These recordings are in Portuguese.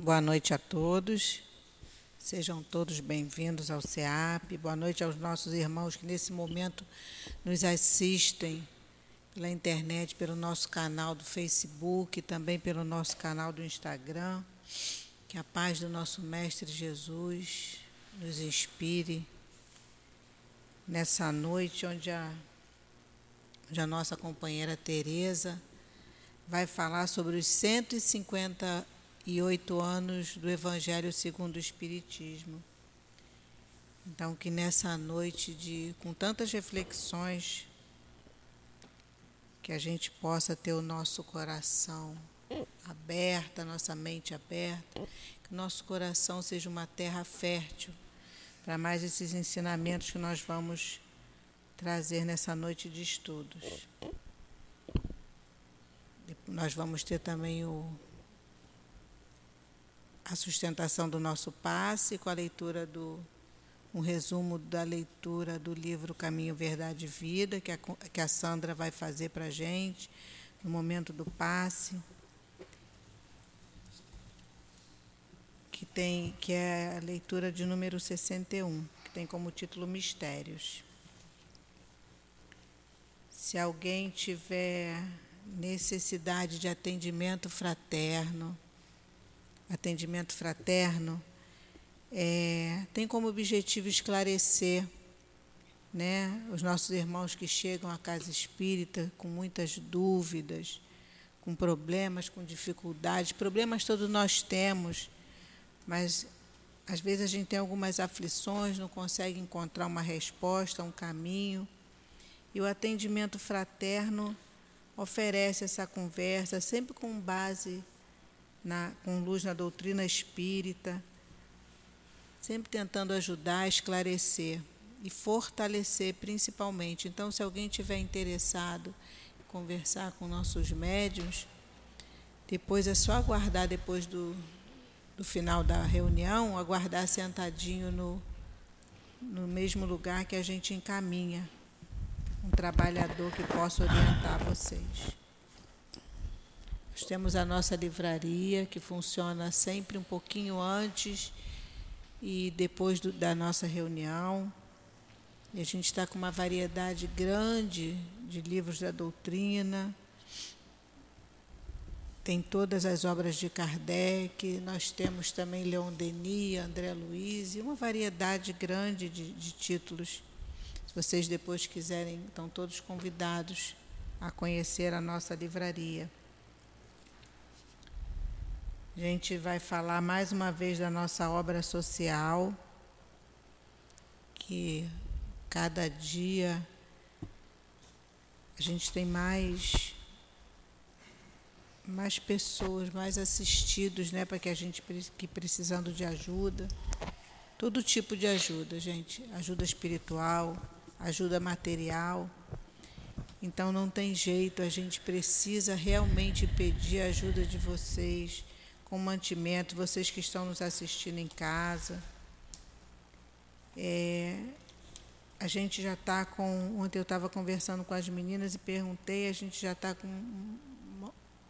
Boa noite a todos. Sejam todos bem-vindos ao CEAP. Boa noite aos nossos irmãos que nesse momento nos assistem pela internet, pelo nosso canal do Facebook, também pelo nosso canal do Instagram. Que a paz do nosso Mestre Jesus nos inspire nessa noite onde a, onde a nossa companheira Teresa vai falar sobre os 150 e oito anos do Evangelho segundo o Espiritismo. Então, que nessa noite, de, com tantas reflexões, que a gente possa ter o nosso coração aberto, a nossa mente aberta, que nosso coração seja uma terra fértil para mais esses ensinamentos que nós vamos trazer nessa noite de estudos. Nós vamos ter também o a sustentação do nosso passe com a leitura do um resumo da leitura do livro Caminho, Verdade e Vida, que a, que a Sandra vai fazer para a gente no momento do passe, que, tem, que é a leitura de número 61, que tem como título Mistérios. Se alguém tiver necessidade de atendimento fraterno, atendimento fraterno, é, tem como objetivo esclarecer né, os nossos irmãos que chegam à casa espírita com muitas dúvidas, com problemas, com dificuldades. Problemas todos nós temos, mas às vezes a gente tem algumas aflições, não consegue encontrar uma resposta, um caminho. E o atendimento fraterno oferece essa conversa, sempre com base na, com luz na doutrina espírita, sempre tentando ajudar, esclarecer e fortalecer principalmente. Então, se alguém tiver interessado em conversar com nossos médiums, depois é só aguardar depois do, do final da reunião, aguardar sentadinho no, no mesmo lugar que a gente encaminha um trabalhador que possa orientar vocês. Nós temos a nossa livraria, que funciona sempre um pouquinho antes e depois do, da nossa reunião. E a gente está com uma variedade grande de livros da doutrina. Tem todas as obras de Kardec, nós temos também Leon Denis, André Luiz, e uma variedade grande de, de títulos. Se vocês depois quiserem, estão todos convidados a conhecer a nossa livraria. A gente vai falar mais uma vez da nossa obra social, que cada dia a gente tem mais mais pessoas, mais assistidos, né, para que a gente que precisando de ajuda, todo tipo de ajuda, gente, ajuda espiritual, ajuda material. Então não tem jeito, a gente precisa realmente pedir a ajuda de vocês com mantimento, vocês que estão nos assistindo em casa. É, a gente já está com. Ontem eu estava conversando com as meninas e perguntei, a gente já está com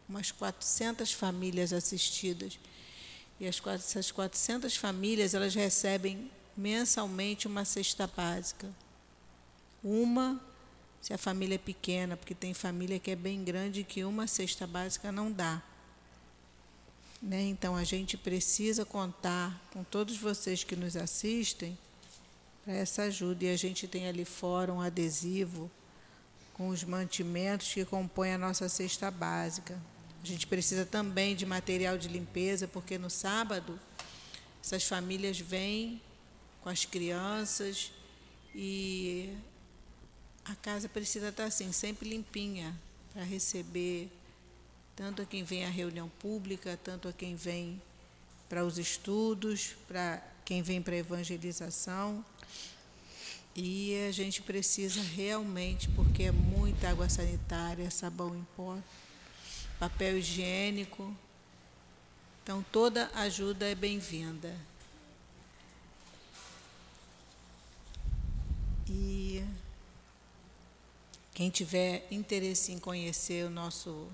umas 400 famílias assistidas. E as, essas 400 famílias elas recebem mensalmente uma cesta básica. Uma, se a família é pequena, porque tem família que é bem grande que uma cesta básica não dá. Né? Então a gente precisa contar com todos vocês que nos assistem para essa ajuda. E a gente tem ali fora um adesivo com os mantimentos que compõem a nossa cesta básica. A gente precisa também de material de limpeza, porque no sábado essas famílias vêm com as crianças e a casa precisa estar assim, sempre limpinha, para receber tanto a quem vem à reunião pública, tanto a quem vem para os estudos, para quem vem para a evangelização. E a gente precisa realmente, porque é muita água sanitária, sabão em pó, papel higiênico. Então, toda ajuda é bem-vinda. E quem tiver interesse em conhecer o nosso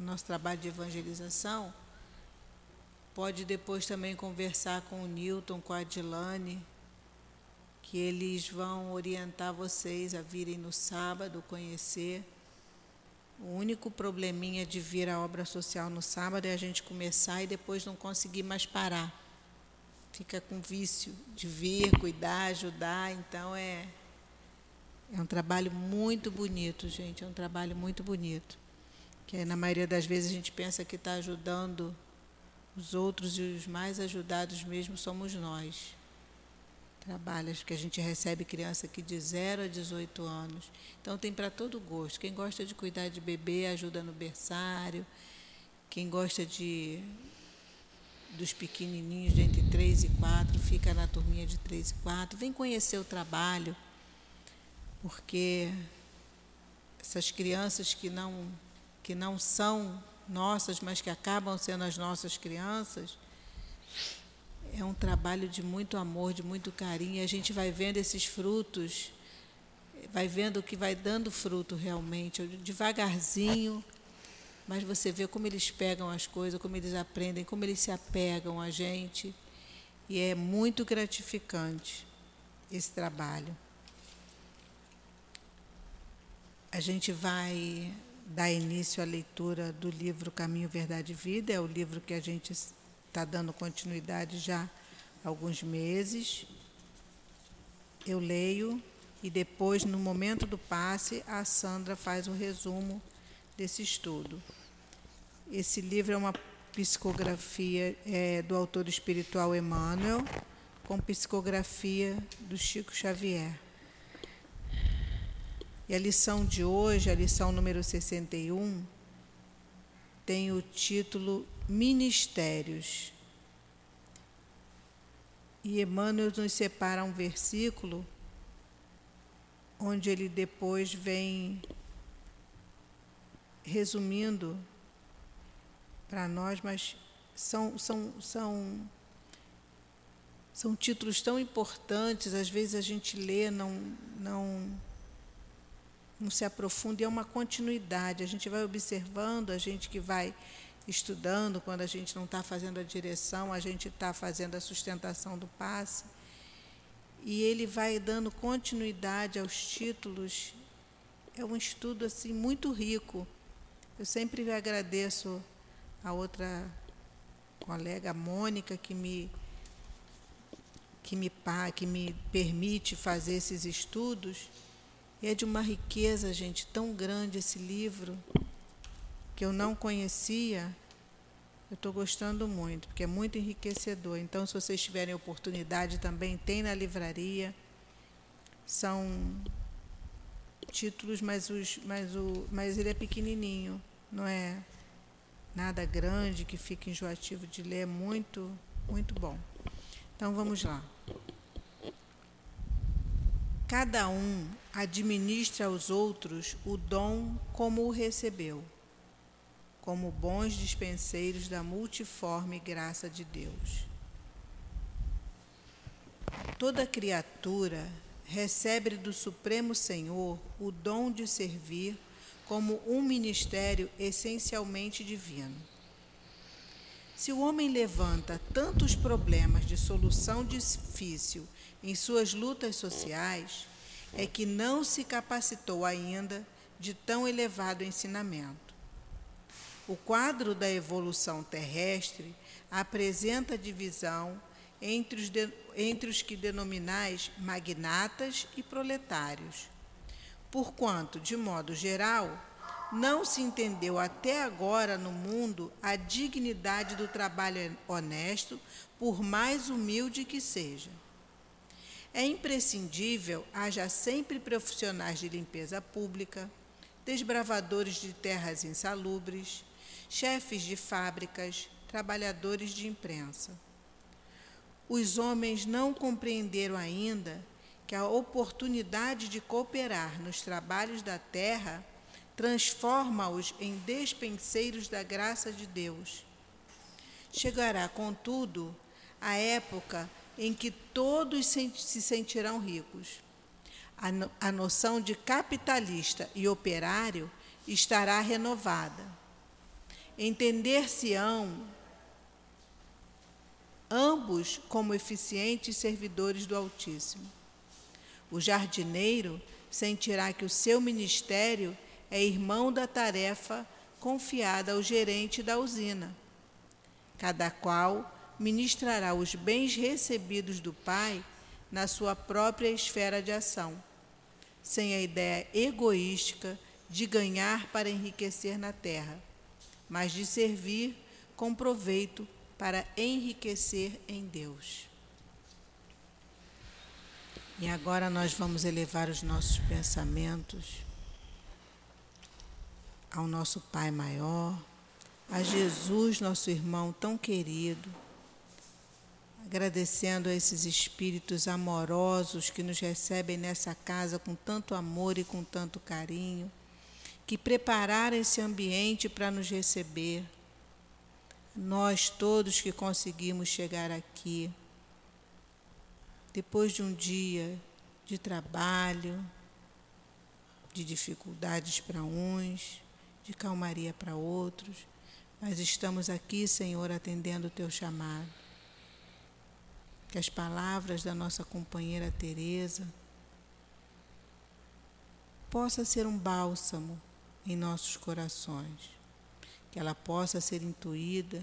nosso trabalho de evangelização, Pode depois também conversar com o Newton, com a Adilane, que eles vão orientar vocês a virem no sábado conhecer. O único probleminha de vir à obra social no sábado é a gente começar e depois não conseguir mais parar. Fica com vício de vir, cuidar, ajudar, então é é um trabalho muito bonito, gente, é um trabalho muito bonito. Que na maioria das vezes a gente pensa que está ajudando os outros e os mais ajudados mesmo somos nós. Trabalhos que a gente recebe criança aqui de 0 a 18 anos. Então tem para todo gosto. Quem gosta de cuidar de bebê ajuda no berçário. Quem gosta de dos pequenininhos de entre 3 e 4 fica na turminha de 3 e 4. Vem conhecer o trabalho. Porque essas crianças que não que não são nossas, mas que acabam sendo as nossas crianças, é um trabalho de muito amor, de muito carinho, e a gente vai vendo esses frutos, vai vendo que vai dando fruto realmente, devagarzinho, mas você vê como eles pegam as coisas, como eles aprendem, como eles se apegam a gente, e é muito gratificante esse trabalho. A gente vai dar início à leitura do livro Caminho, Verdade e Vida, é o livro que a gente está dando continuidade já há alguns meses. Eu leio e depois, no momento do passe, a Sandra faz o resumo desse estudo. Esse livro é uma psicografia é, do autor espiritual Emmanuel, com psicografia do Chico Xavier. E a lição de hoje, a lição número 61, tem o título Ministérios. E Emmanuel nos separa um versículo onde ele depois vem resumindo para nós, mas são, são, são, são títulos tão importantes, às vezes a gente lê, não, não não se aprofunda e é uma continuidade. A gente vai observando, a gente que vai estudando, quando a gente não está fazendo a direção, a gente está fazendo a sustentação do passe. E ele vai dando continuidade aos títulos. É um estudo assim muito rico. Eu sempre agradeço a outra colega, a Mônica, que me que me que me permite fazer esses estudos e é de uma riqueza, gente, tão grande esse livro, que eu não conhecia. Eu estou gostando muito, porque é muito enriquecedor. Então, se vocês tiverem oportunidade também, tem na livraria. São títulos, mas, os, mas, o, mas ele é pequenininho, não é nada grande que fique enjoativo de ler, é muito, muito bom. Então, vamos lá. Cada um administra aos outros o dom como o recebeu, como bons dispenseiros da multiforme graça de Deus. Toda criatura recebe do Supremo Senhor o dom de servir como um ministério essencialmente divino. Se o homem levanta tantos problemas de solução difícil em suas lutas sociais é que não se capacitou ainda de tão elevado ensinamento. O quadro da evolução terrestre apresenta divisão entre os, de, entre os que denominais magnatas e proletários, porquanto, de modo geral, não se entendeu até agora no mundo a dignidade do trabalho honesto, por mais humilde que seja. É imprescindível haja sempre profissionais de limpeza pública, desbravadores de terras insalubres, chefes de fábricas, trabalhadores de imprensa. Os homens não compreenderam ainda que a oportunidade de cooperar nos trabalhos da terra transforma-os em despenseiros da graça de Deus. Chegará, contudo, a época em que todos se sentirão ricos. A noção de capitalista e operário estará renovada. Entender-se-ão ambos como eficientes servidores do Altíssimo. O jardineiro sentirá que o seu ministério é irmão da tarefa confiada ao gerente da usina. Cada qual ministrará os bens recebidos do Pai na sua própria esfera de ação, sem a ideia egoística de ganhar para enriquecer na terra, mas de servir com proveito para enriquecer em Deus. E agora nós vamos elevar os nossos pensamentos ao nosso Pai maior, a Jesus, nosso irmão tão querido, agradecendo a esses espíritos amorosos que nos recebem nessa casa com tanto amor e com tanto carinho, que prepararam esse ambiente para nos receber. Nós todos que conseguimos chegar aqui, depois de um dia de trabalho, de dificuldades para uns, de calmaria para outros, mas estamos aqui, Senhor, atendendo o teu chamado. Que as palavras da nossa companheira Teresa possa ser um bálsamo em nossos corações, que ela possa ser intuída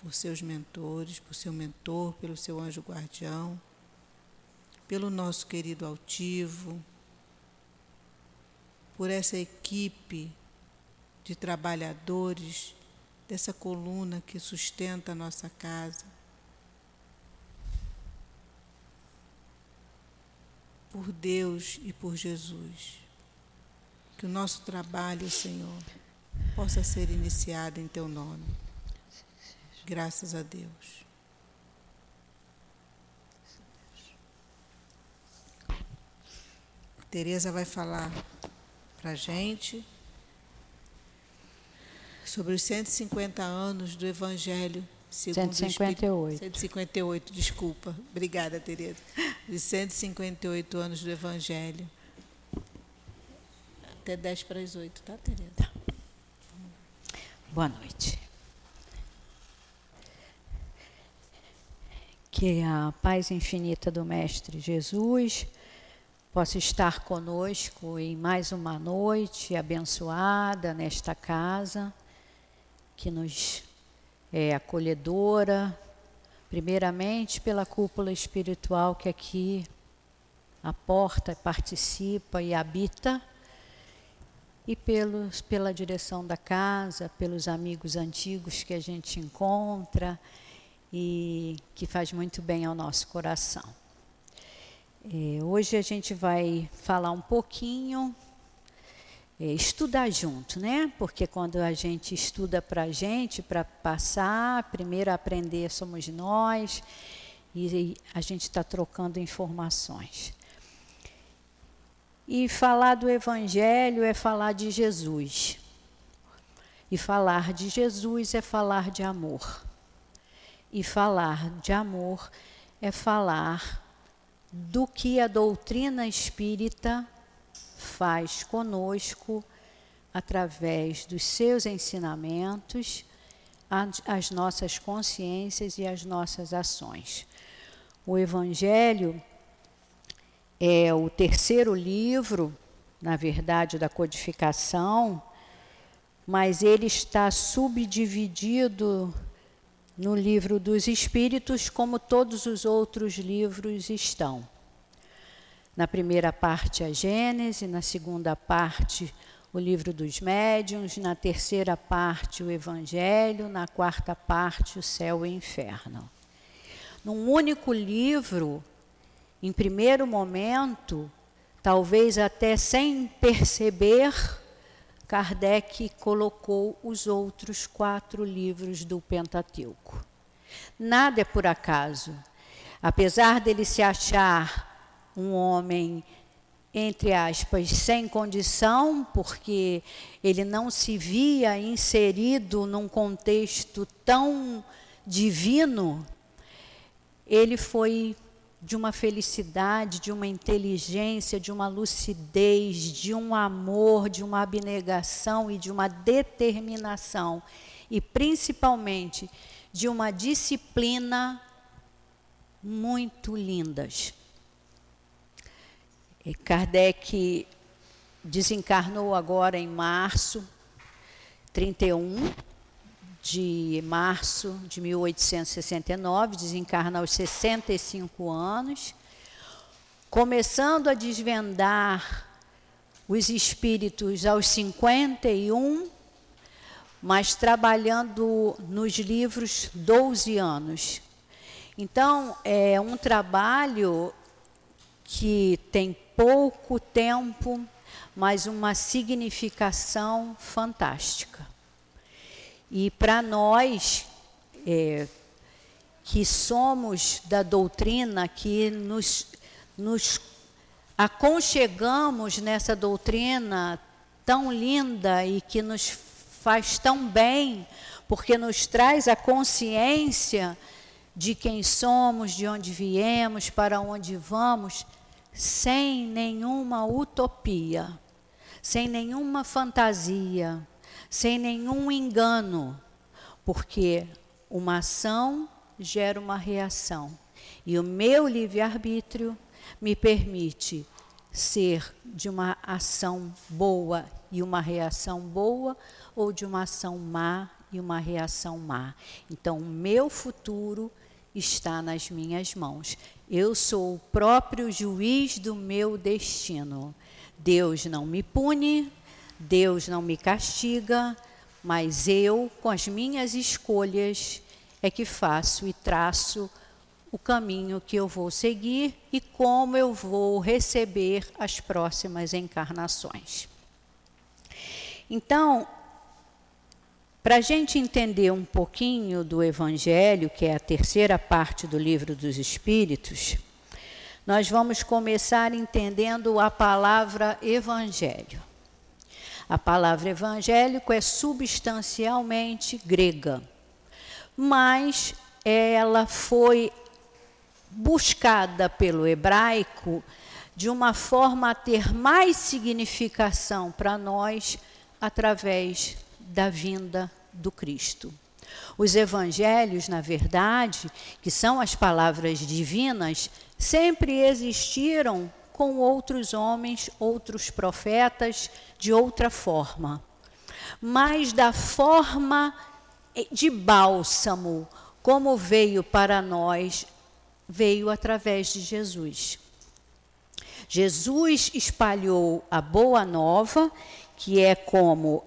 por seus mentores, por seu mentor, pelo seu anjo guardião, pelo nosso querido altivo, por essa equipe de trabalhadores dessa coluna que sustenta a nossa casa. Por Deus e por Jesus. Que o nosso trabalho, Senhor, possa ser iniciado em Teu nome. Graças a Deus. Tereza vai falar para a gente sobre os 150 anos do Evangelho segundo 158. 158, desculpa. Obrigada, Tereza. Os 158 anos do Evangelho. Até 10 para as 8, tá, Tereza? Tá. Boa noite. Que a paz infinita do Mestre Jesus possa estar conosco em mais uma noite abençoada nesta casa, que nos é acolhedora, primeiramente pela cúpula espiritual que aqui aporta, participa e habita, e pelos, pela direção da casa, pelos amigos antigos que a gente encontra e que faz muito bem ao nosso coração. É, hoje a gente vai falar um pouquinho, estudar junto, né? Porque quando a gente estuda para a gente, para passar, primeiro aprender somos nós e a gente está trocando informações. E falar do Evangelho é falar de Jesus. E falar de Jesus é falar de amor. E falar de amor é falar do que a doutrina espírita faz conosco através dos seus ensinamentos, as nossas consciências e as nossas ações. O Evangelho é o terceiro livro, na verdade, da codificação, mas ele está subdividido no livro dos Espíritos, como todos os outros livros estão. Na primeira parte, a Gênese, na segunda parte, o livro dos médiuns, na terceira parte, o Evangelho, na quarta parte, o céu e o inferno. Num único livro, em primeiro momento, talvez até sem perceber, Kardec colocou os outros quatro livros do Pentateuco. Nada é por acaso. Apesar dele se achar um homem, entre aspas, sem condição, porque ele não se via inserido num contexto tão divino, ele foi de uma felicidade, de uma inteligência, de uma lucidez, de um amor, de uma abnegação e de uma determinação, e principalmente de uma disciplina muito lindas. E Kardec desencarnou agora em março, 31 de março de 1869, desencarna aos 65 anos, começando a desvendar os espíritos aos 51, mas trabalhando nos livros 12 anos. Então, é um trabalho que tem pouco tempo, mas uma significação fantástica. E para nós, é, que somos da doutrina, que nos, nos aconchegamos nessa doutrina tão linda e que nos faz tão bem, porque nos traz a consciência de quem somos, de onde viemos, para onde vamos, sem nenhuma utopia, sem nenhuma fantasia, sem nenhum engano, porque uma ação gera uma reação. E o meu livre-arbítrio me permite ser de uma ação boa e uma reação boa, ou de uma ação má e uma reação má. Então, o meu futuro está nas minhas mãos. Eu sou o próprio juiz do meu destino. Deus não me pune, Deus não me castiga, mas eu, com as minhas escolhas, é que faço e traço o caminho que eu vou seguir e como eu vou receber as próximas encarnações. Então, para a gente entender um pouquinho do Evangelho, que é a terceira parte do livro dos Espíritos, nós vamos começar entendendo a palavra Evangelho. A palavra evangélico é substancialmente grega, mas ela foi buscada pelo hebraico de uma forma a ter mais significação para nós através da vinda do Cristo. Os evangelhos, na verdade, que são as palavras divinas, sempre existiram com outros homens, outros profetas, de outra forma. Mas da forma de bálsamo, como veio para nós, veio através de Jesus. Jesus espalhou a boa nova, que é como,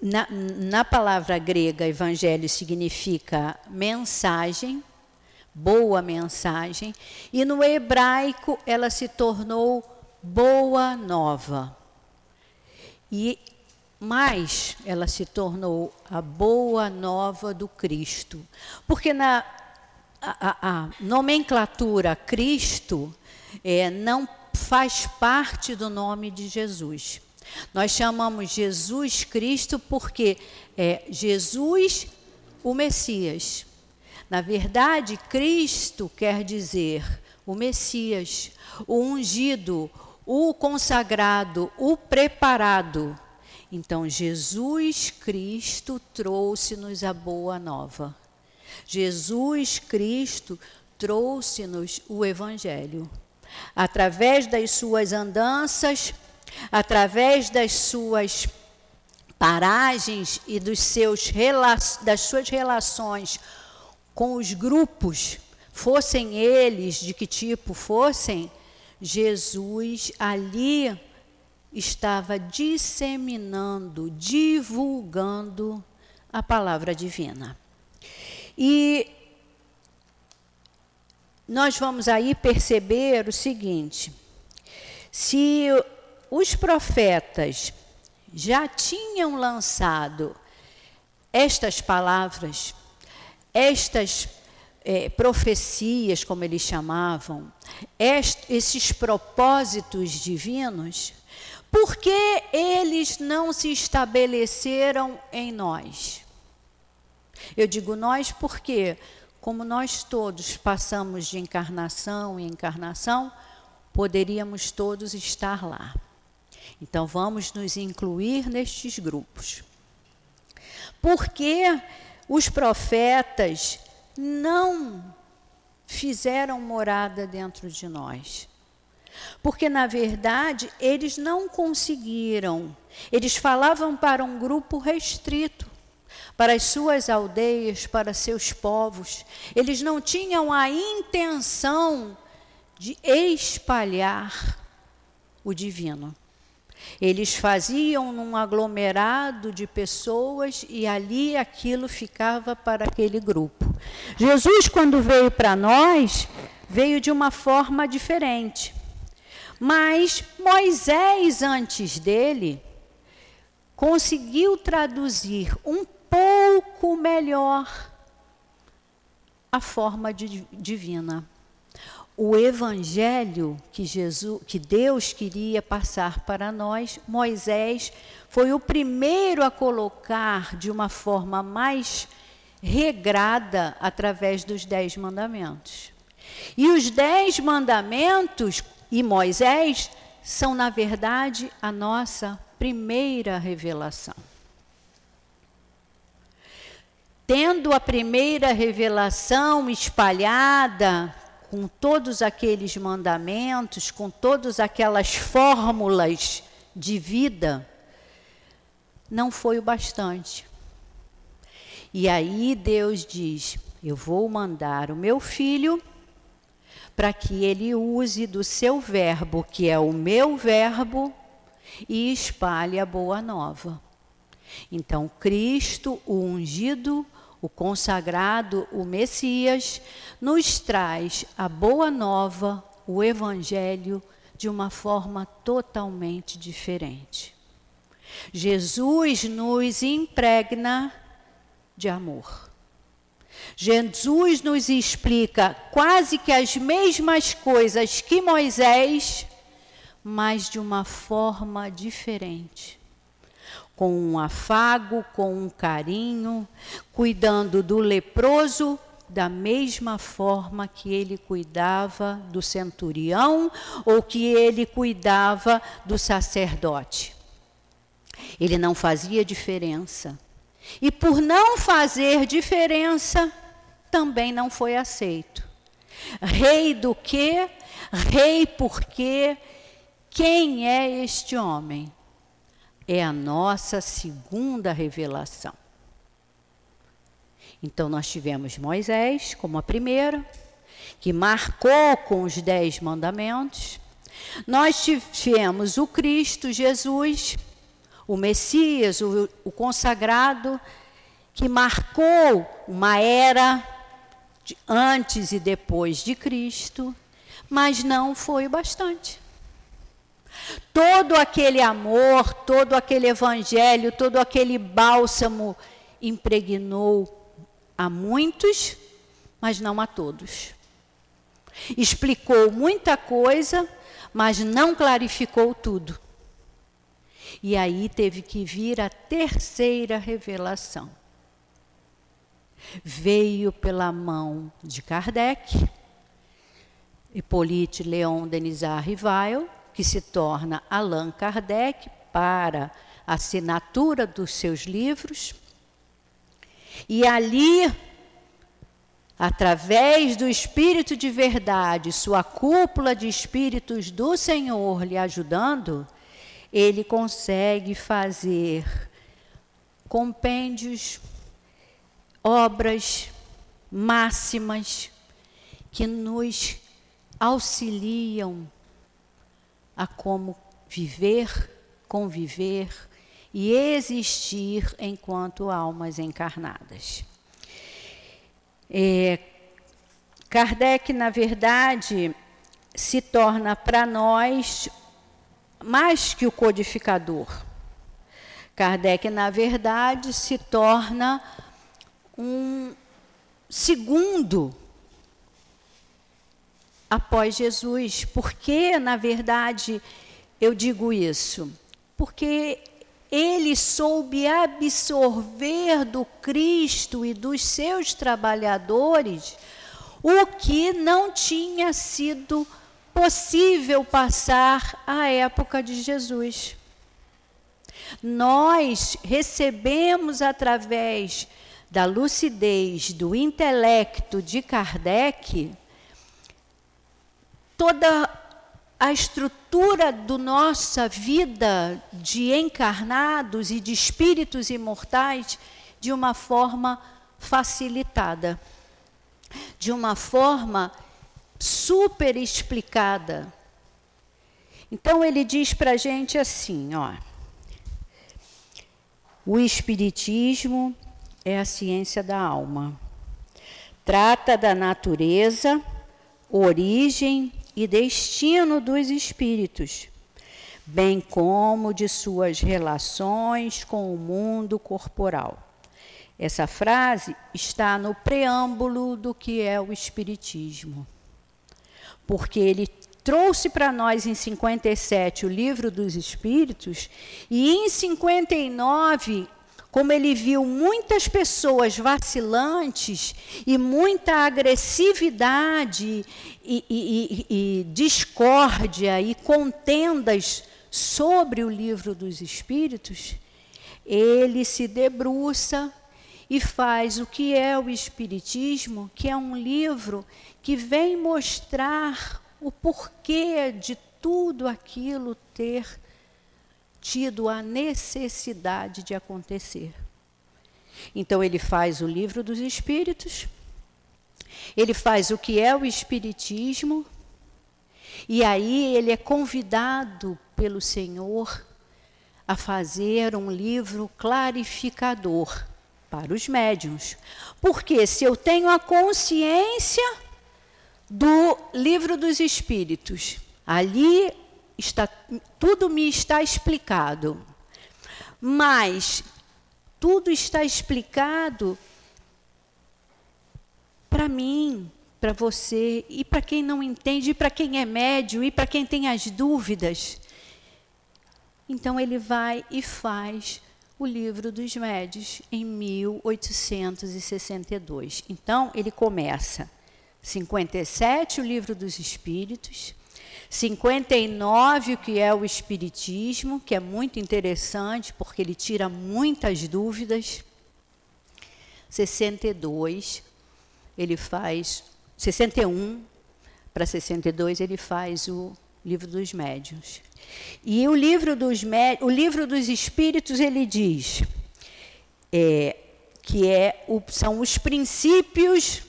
na, na palavra grega, evangelho significa mensagem, boa mensagem, e no hebraico ela se tornou boa nova. E mais ela se tornou a boa nova do Cristo. Porque na a, a, a nomenclatura Cristo é, não faz parte do nome de Jesus. Nós chamamos Jesus Cristo porque é Jesus o Messias. Na verdade, Cristo quer dizer o Messias, o ungido, o consagrado, o preparado. Então, Jesus Cristo trouxe-nos a boa nova. Jesus Cristo trouxe-nos o Evangelho. Através das suas andanças, através das suas paragens e dos seus, das suas relações com os grupos, fossem eles de que tipo fossem, Jesus ali estava disseminando, divulgando a palavra divina. E nós vamos aí perceber o seguinte: se os profetas já tinham lançado estas palavras, estas é, profecias, como eles chamavam, esses propósitos divinos, por que eles não se estabeleceram em nós? Eu digo nós porque, como nós todos passamos de encarnação em encarnação, poderíamos todos estar lá. Então vamos nos incluir nestes grupos. Porque os profetas não fizeram morada dentro de nós. Porque, na verdade, eles não conseguiram. Eles falavam para um grupo restrito, para as suas aldeias, para seus povos. Eles não tinham a intenção de espalhar o divino. Eles faziam num aglomerado de pessoas e ali aquilo ficava para aquele grupo. Jesus, quando veio para nós, veio de uma forma diferente. Mas Moisés, antes dele, conseguiu traduzir um pouco melhor a forma de, divina. O evangelho que Jesus, que Deus queria passar para nós, Moisés foi o primeiro a colocar de uma forma mais regrada através dos dez mandamentos. E os dez mandamentos e Moisés são, na verdade, a nossa primeira revelação. Tendo a primeira revelação espalhada com todos aqueles mandamentos, com todas aquelas fórmulas de vida, não foi o bastante. E aí Deus diz: Eu vou mandar o meu filho para que ele use do seu verbo, que é o meu verbo, e espalhe a boa nova. Então, Cristo, o ungido, o consagrado, o Messias, nos traz a boa nova, o Evangelho, de uma forma totalmente diferente. Jesus nos impregna de amor. Jesus nos explica quase que as mesmas coisas que Moisés, mas de uma forma diferente. Com um afago, com um carinho, cuidando do leproso da mesma forma que ele cuidava do centurião ou que ele cuidava do sacerdote. Ele não fazia diferença. E por não fazer diferença, também não foi aceito. Rei do quê? Rei porque quem é este homem? É a nossa segunda revelação. Então nós tivemos Moisés como a primeira, que marcou com os dez mandamentos. Nós tivemos o Cristo Jesus, o Messias, o, o consagrado, que marcou uma era antes e depois de Cristo, mas não foi o bastante. Todo aquele amor, todo aquele evangelho, todo aquele bálsamo impregnou a muitos, mas não a todos. Explicou muita coisa, mas não clarificou tudo. E aí teve que vir a terceira revelação. Veio pela mão de Kardec, Hippolyte Leon Denisard Rivail, que se torna Allan Kardec para assinatura dos seus livros. E ali, através do Espírito de Verdade, sua cúpula de Espíritos do Senhor lhe ajudando, ele consegue fazer compêndios, obras máximas que nos auxiliam a como viver, conviver e existir enquanto almas encarnadas. É, Kardec, na verdade, se torna para nós mais que o codificador. Kardec, na verdade, se torna um segundo após Jesus. Por que, na verdade, eu digo isso? Porque ele soube absorver do Cristo e dos seus trabalhadores o que não tinha sido possível passar à época de Jesus. Nós recebemos através da lucidez do intelecto de Kardec, toda a estrutura da nossa vida de encarnados e de espíritos imortais de uma forma facilitada, de uma forma super explicada. Então ele diz para a gente assim, ó, o Espiritismo é a ciência da alma. Trata da natureza, origem e destino dos espíritos, bem como de suas relações com o mundo corporal. Essa frase está no preâmbulo do que é o Espiritismo, porque ele trouxe para nós em 57 o livro dos Espíritos, e em 59 como ele viu muitas pessoas vacilantes e muita agressividade e, e, e, e discórdia e contendas sobre o livro dos Espíritos, ele se debruça e faz o que é o Espiritismo, que é um livro que vem mostrar o porquê de tudo aquilo ter tido a necessidade de acontecer. Então, ele faz o livro dos Espíritos, ele faz o que é o Espiritismo, e aí ele é convidado pelo Senhor a fazer um livro clarificador para os médiuns. Porque se eu tenho a consciência do livro dos Espíritos, ali está, tudo me está explicado. Mas tudo está explicado para mim, para você, e para quem não entende, e para quem é médio, e para quem tem as dúvidas. Então ele vai e faz o livro dos médios em 1862. Então ele começa 57 o livro dos espíritos, 59, o que é o Espiritismo, que é muito interessante, porque ele tira muitas dúvidas. 62, ele faz. 61 para 62, ele faz o livro dos médiuns. E o livro dos, o livro dos Espíritos, ele diz é, que é o, são os princípios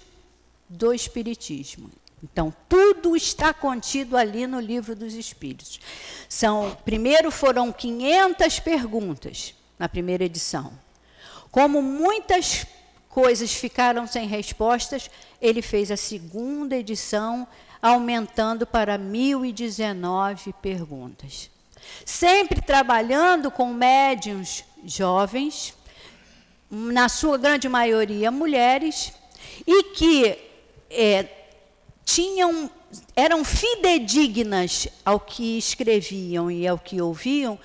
do Espiritismo. Então, tudo está contido ali no livro dos Espíritos. São, primeiro foram 500 perguntas na primeira edição. Como muitas coisas ficaram sem respostas, ele fez a segunda edição, aumentando para 1019 perguntas. Sempre trabalhando com médiums jovens, na sua grande maioria mulheres, e que é, tinham eram fidedignas ao que escreviam e ao que ouviam,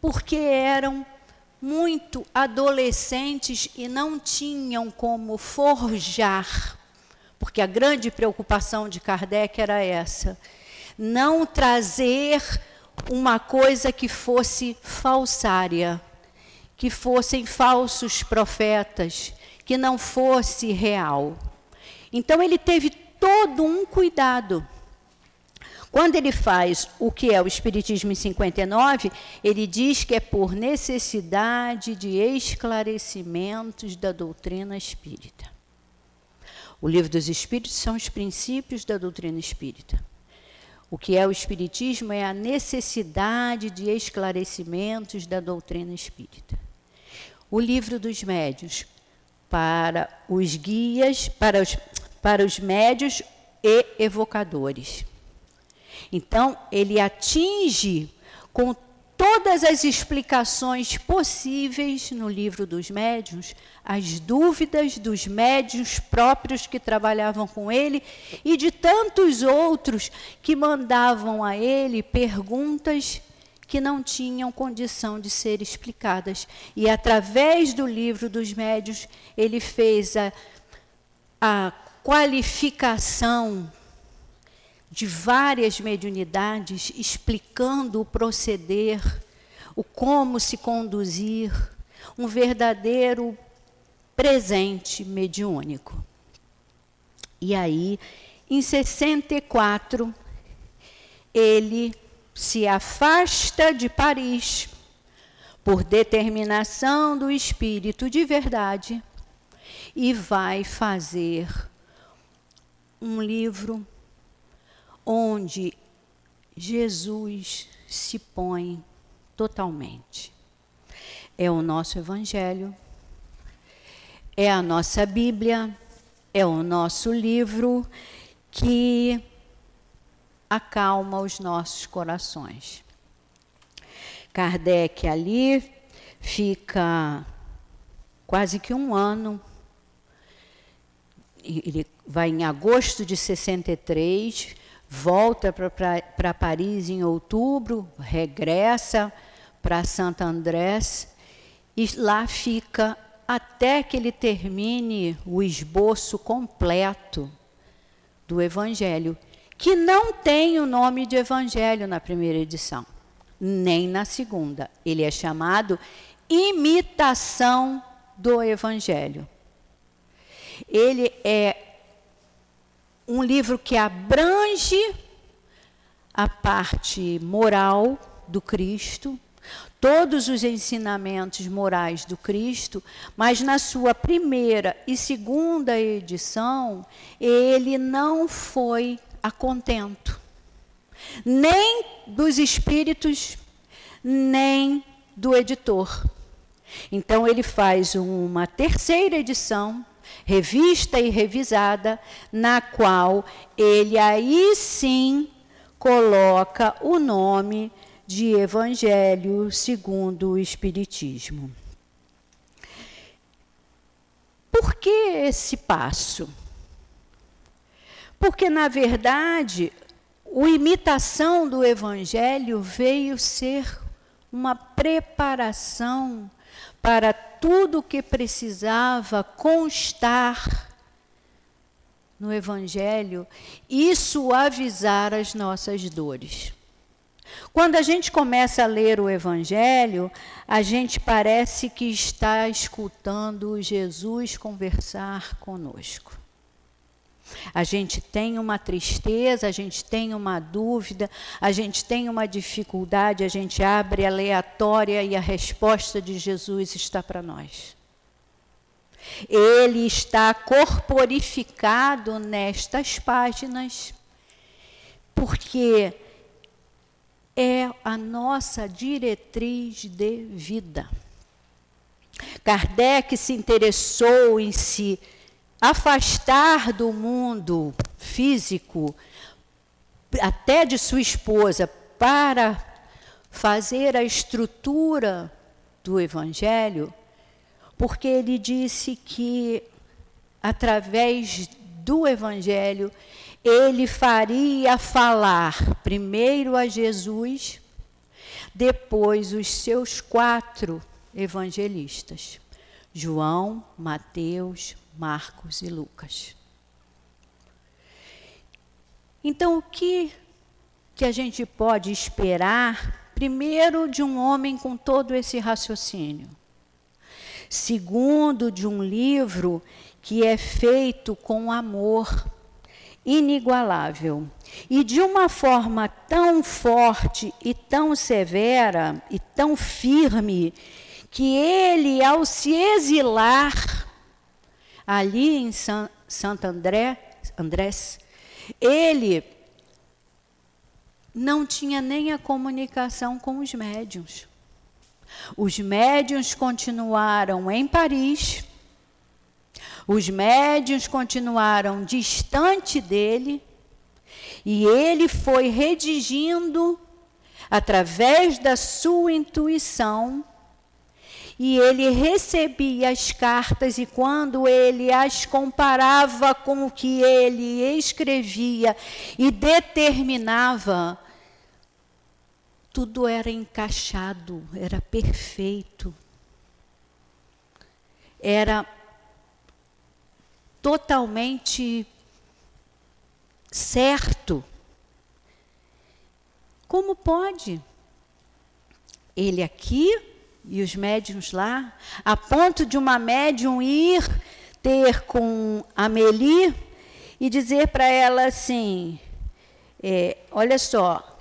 porque eram muito adolescentes e não tinham como forjar, porque a grande preocupação de Kardec era essa, não trazer uma coisa que fosse falsária, que fossem falsos profetas, que não fosse real. Então ele teve todo um cuidado. Quando ele faz o que é o Espiritismo em 59, ele diz que é por necessidade de esclarecimentos da doutrina espírita. O livro dos Espíritos são os princípios da doutrina espírita. O que é o Espiritismo é a necessidade de esclarecimentos da doutrina espírita. O livro dos médios, para os guias, para os, para os médios e evocadores. Então, ele atinge com todas as explicações possíveis no livro dos médiuns, as dúvidas dos médiuns próprios que trabalhavam com ele e de tantos outros que mandavam a ele perguntas que não tinham condição de ser explicadas. E através do livro dos médiuns, ele fez a, a qualificação de várias mediunidades explicando o proceder, o como se conduzir, um verdadeiro presente mediúnico. E aí, em 64, ele se afasta de Paris por determinação do Espírito de verdade e vai fazer um livro onde Jesus se põe totalmente. É o nosso Evangelho, é a nossa Bíblia, é o nosso livro que acalma os nossos corações. Kardec ali fica quase que um ano. Ele vai em agosto de 63, volta para Paris em outubro, regressa para Santo Andrés e lá fica até que ele termine o esboço completo do Evangelho, que não tem o nome de Evangelho na primeira edição, nem na segunda. Ele é chamado Imitação do Evangelho. Ele é um livro que abrange a parte moral do Cristo, todos os ensinamentos morais do Cristo, mas na sua primeira e segunda edição, ele não foi a contento, nem dos espíritos, nem do editor. Então, ele faz uma terceira edição, revista e revisada, na qual ele aí sim coloca o nome de Evangelho segundo o Espiritismo. Por que esse passo? Porque, na verdade, a imitação do Evangelho veio ser uma preparação para tudo o que precisava constar no Evangelho e suavizar as nossas dores. Quando a gente começa a ler o Evangelho, a gente parece que está escutando Jesus conversar conosco. A gente tem uma tristeza, a gente tem uma dúvida, a gente tem uma dificuldade, a gente abre aleatória e a resposta de Jesus está para nós. Ele está corporificado nestas páginas, porque é a nossa diretriz de vida. Kardec se interessou em se afastar do mundo físico, até de sua esposa, para fazer a estrutura do Evangelho, porque ele disse que, através do Evangelho, ele faria falar primeiro a Jesus, depois os seus quatro evangelistas: João, Mateus, Marcos e Lucas. Então, o que, que a gente pode esperar, primeiro, de um homem com todo esse raciocínio? Segundo, de um livro que é feito com amor inigualável. E de uma forma tão forte e tão severa e tão firme, que ele, ao se exilar ali em San, Santo André, Andrés, ele não tinha nem a comunicação com os médiuns. Os médiuns continuaram em Paris, os médiuns continuaram distante dele e ele foi redigindo através da sua intuição e ele recebia as cartas e quando ele as comparava com o que ele escrevia e determinava, tudo era encaixado, era perfeito. Era totalmente certo. Como pode? Ele aqui e os médiums lá, a ponto de uma médium ir ter com Amélie e dizer para ela assim: é, olha só,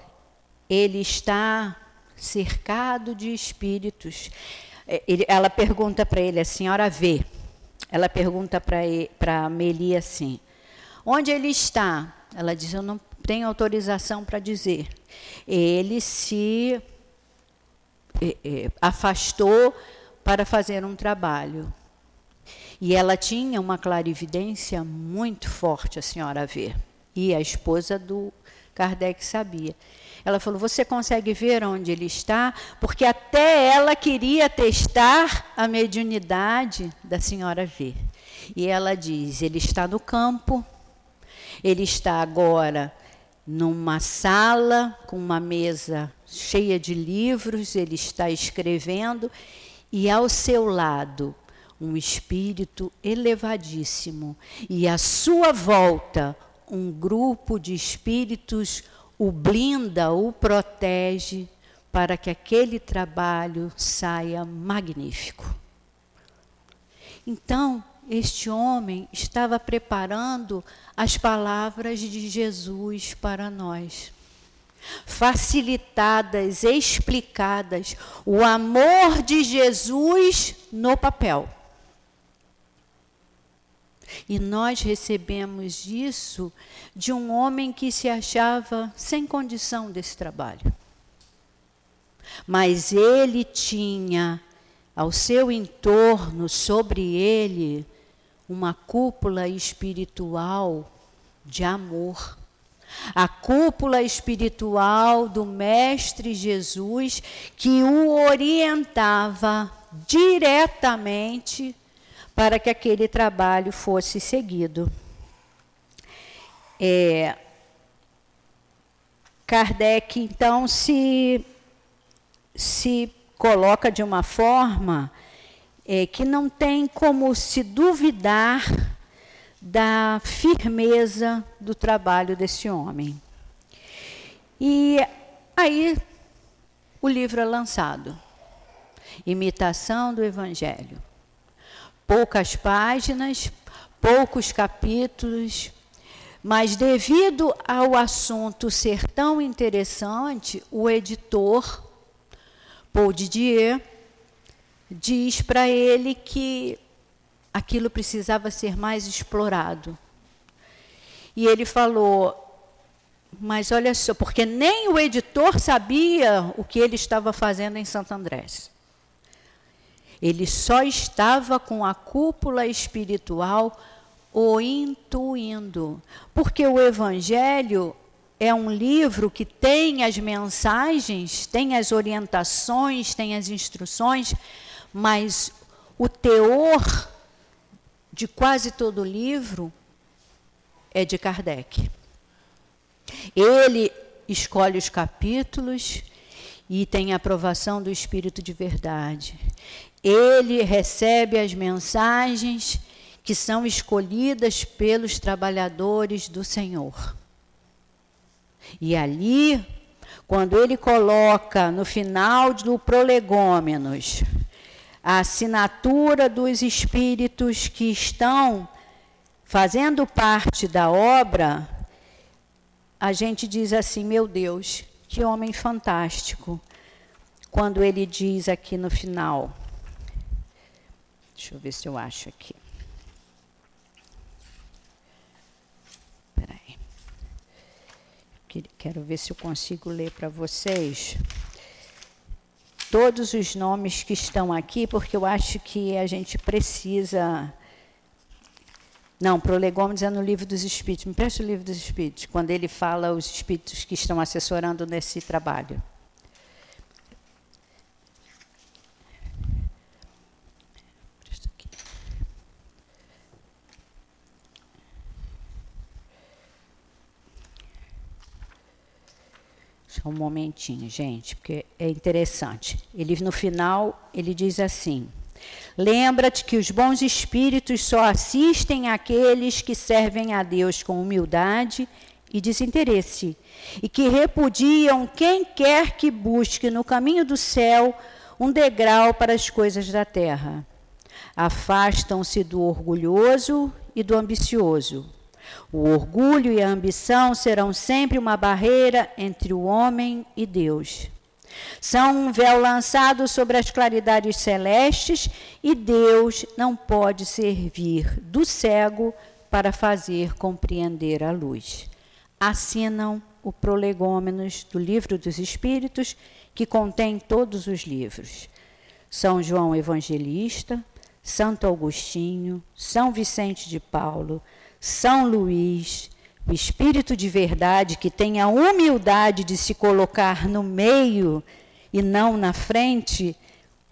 ele está cercado de espíritos. É, ele, ela pergunta para ele, a senhora vê. Ela pergunta para Amélie assim: onde ele está? Ela diz: eu não tenho autorização para dizer. Ele se afastou para fazer um trabalho. E ela tinha uma clarividência muito forte, a senhora vê. E a esposa do Kardec sabia. Ela falou: Você consegue ver onde ele está? Porque até ela queria testar a mediunidade da senhora V. E ela diz: Ele está no campo, ele está agora numa sala com uma mesa cheia de livros, ele está escrevendo, e ao seu lado um espírito elevadíssimo, e à sua volta um grupo de espíritos o blinda, o protege, para que aquele trabalho saia magnífico. Então, este homem estava preparando as palavras de Jesus para nós. Facilitadas, explicadas, o amor de Jesus no papel. E nós recebemos isso de um homem que se achava sem condição desse trabalho. Mas ele tinha ao seu entorno, sobre ele, uma cúpula espiritual de amor. A cúpula espiritual do Mestre Jesus que o orientava diretamente para que aquele trabalho fosse seguido. É, Kardec, então, se, se coloca de uma forma é, que não tem como se duvidar da firmeza do trabalho desse homem. E aí o livro é lançado. Imitação do Evangelho poucas páginas, poucos capítulos, mas devido ao assunto ser tão interessante, o editor, Paul Didier, diz para ele que aquilo precisava ser mais explorado. E ele falou: Mas olha só, porque nem o editor sabia o que ele estava fazendo em Santo Andrés. Ele só estava com a cúpula espiritual o intuindo. Porque o Evangelho é um livro que tem as mensagens, tem as orientações, tem as instruções, mas o teor de quase todo o livro é de Kardec. Ele escolhe os capítulos e tem a aprovação do Espírito de Verdade ele recebe as mensagens que são escolhidas pelos trabalhadores do Senhor. E ali, quando ele coloca no final do Prolegômenos a assinatura dos espíritos que estão fazendo parte da obra, a gente diz assim: meu Deus, que homem fantástico. Quando ele diz aqui no final, Deixa eu ver se eu acho aqui. Espera aí. Quero ver se eu consigo ler para vocês todos os nomes que estão aqui, porque eu acho que a gente precisa. Não, Prolegômenos é no livro dos Espíritos. Me preste o livro dos Espíritos, quando ele fala os espíritos que estão assessorando nesse trabalho. Só um momentinho, gente, porque é interessante. Ele no final ele diz assim: Lembra-te que os bons espíritos só assistem àqueles que servem a Deus com humildade e desinteresse, e que repudiam quem quer que busque no caminho do céu um degrau para as coisas da terra. Afastam-se do orgulhoso e do ambicioso. O orgulho e a ambição serão sempre uma barreira entre o homem e Deus. São um véu lançado sobre as claridades celestes e Deus não pode servir do cego para fazer compreender a luz. Assinam o Prolegômenos do Livro dos Espíritos, que contém todos os livros. São João Evangelista, Santo Agostinho, São Vicente de Paulo, São Luís, o Espírito de verdade que tem a humildade de se colocar no meio e não na frente,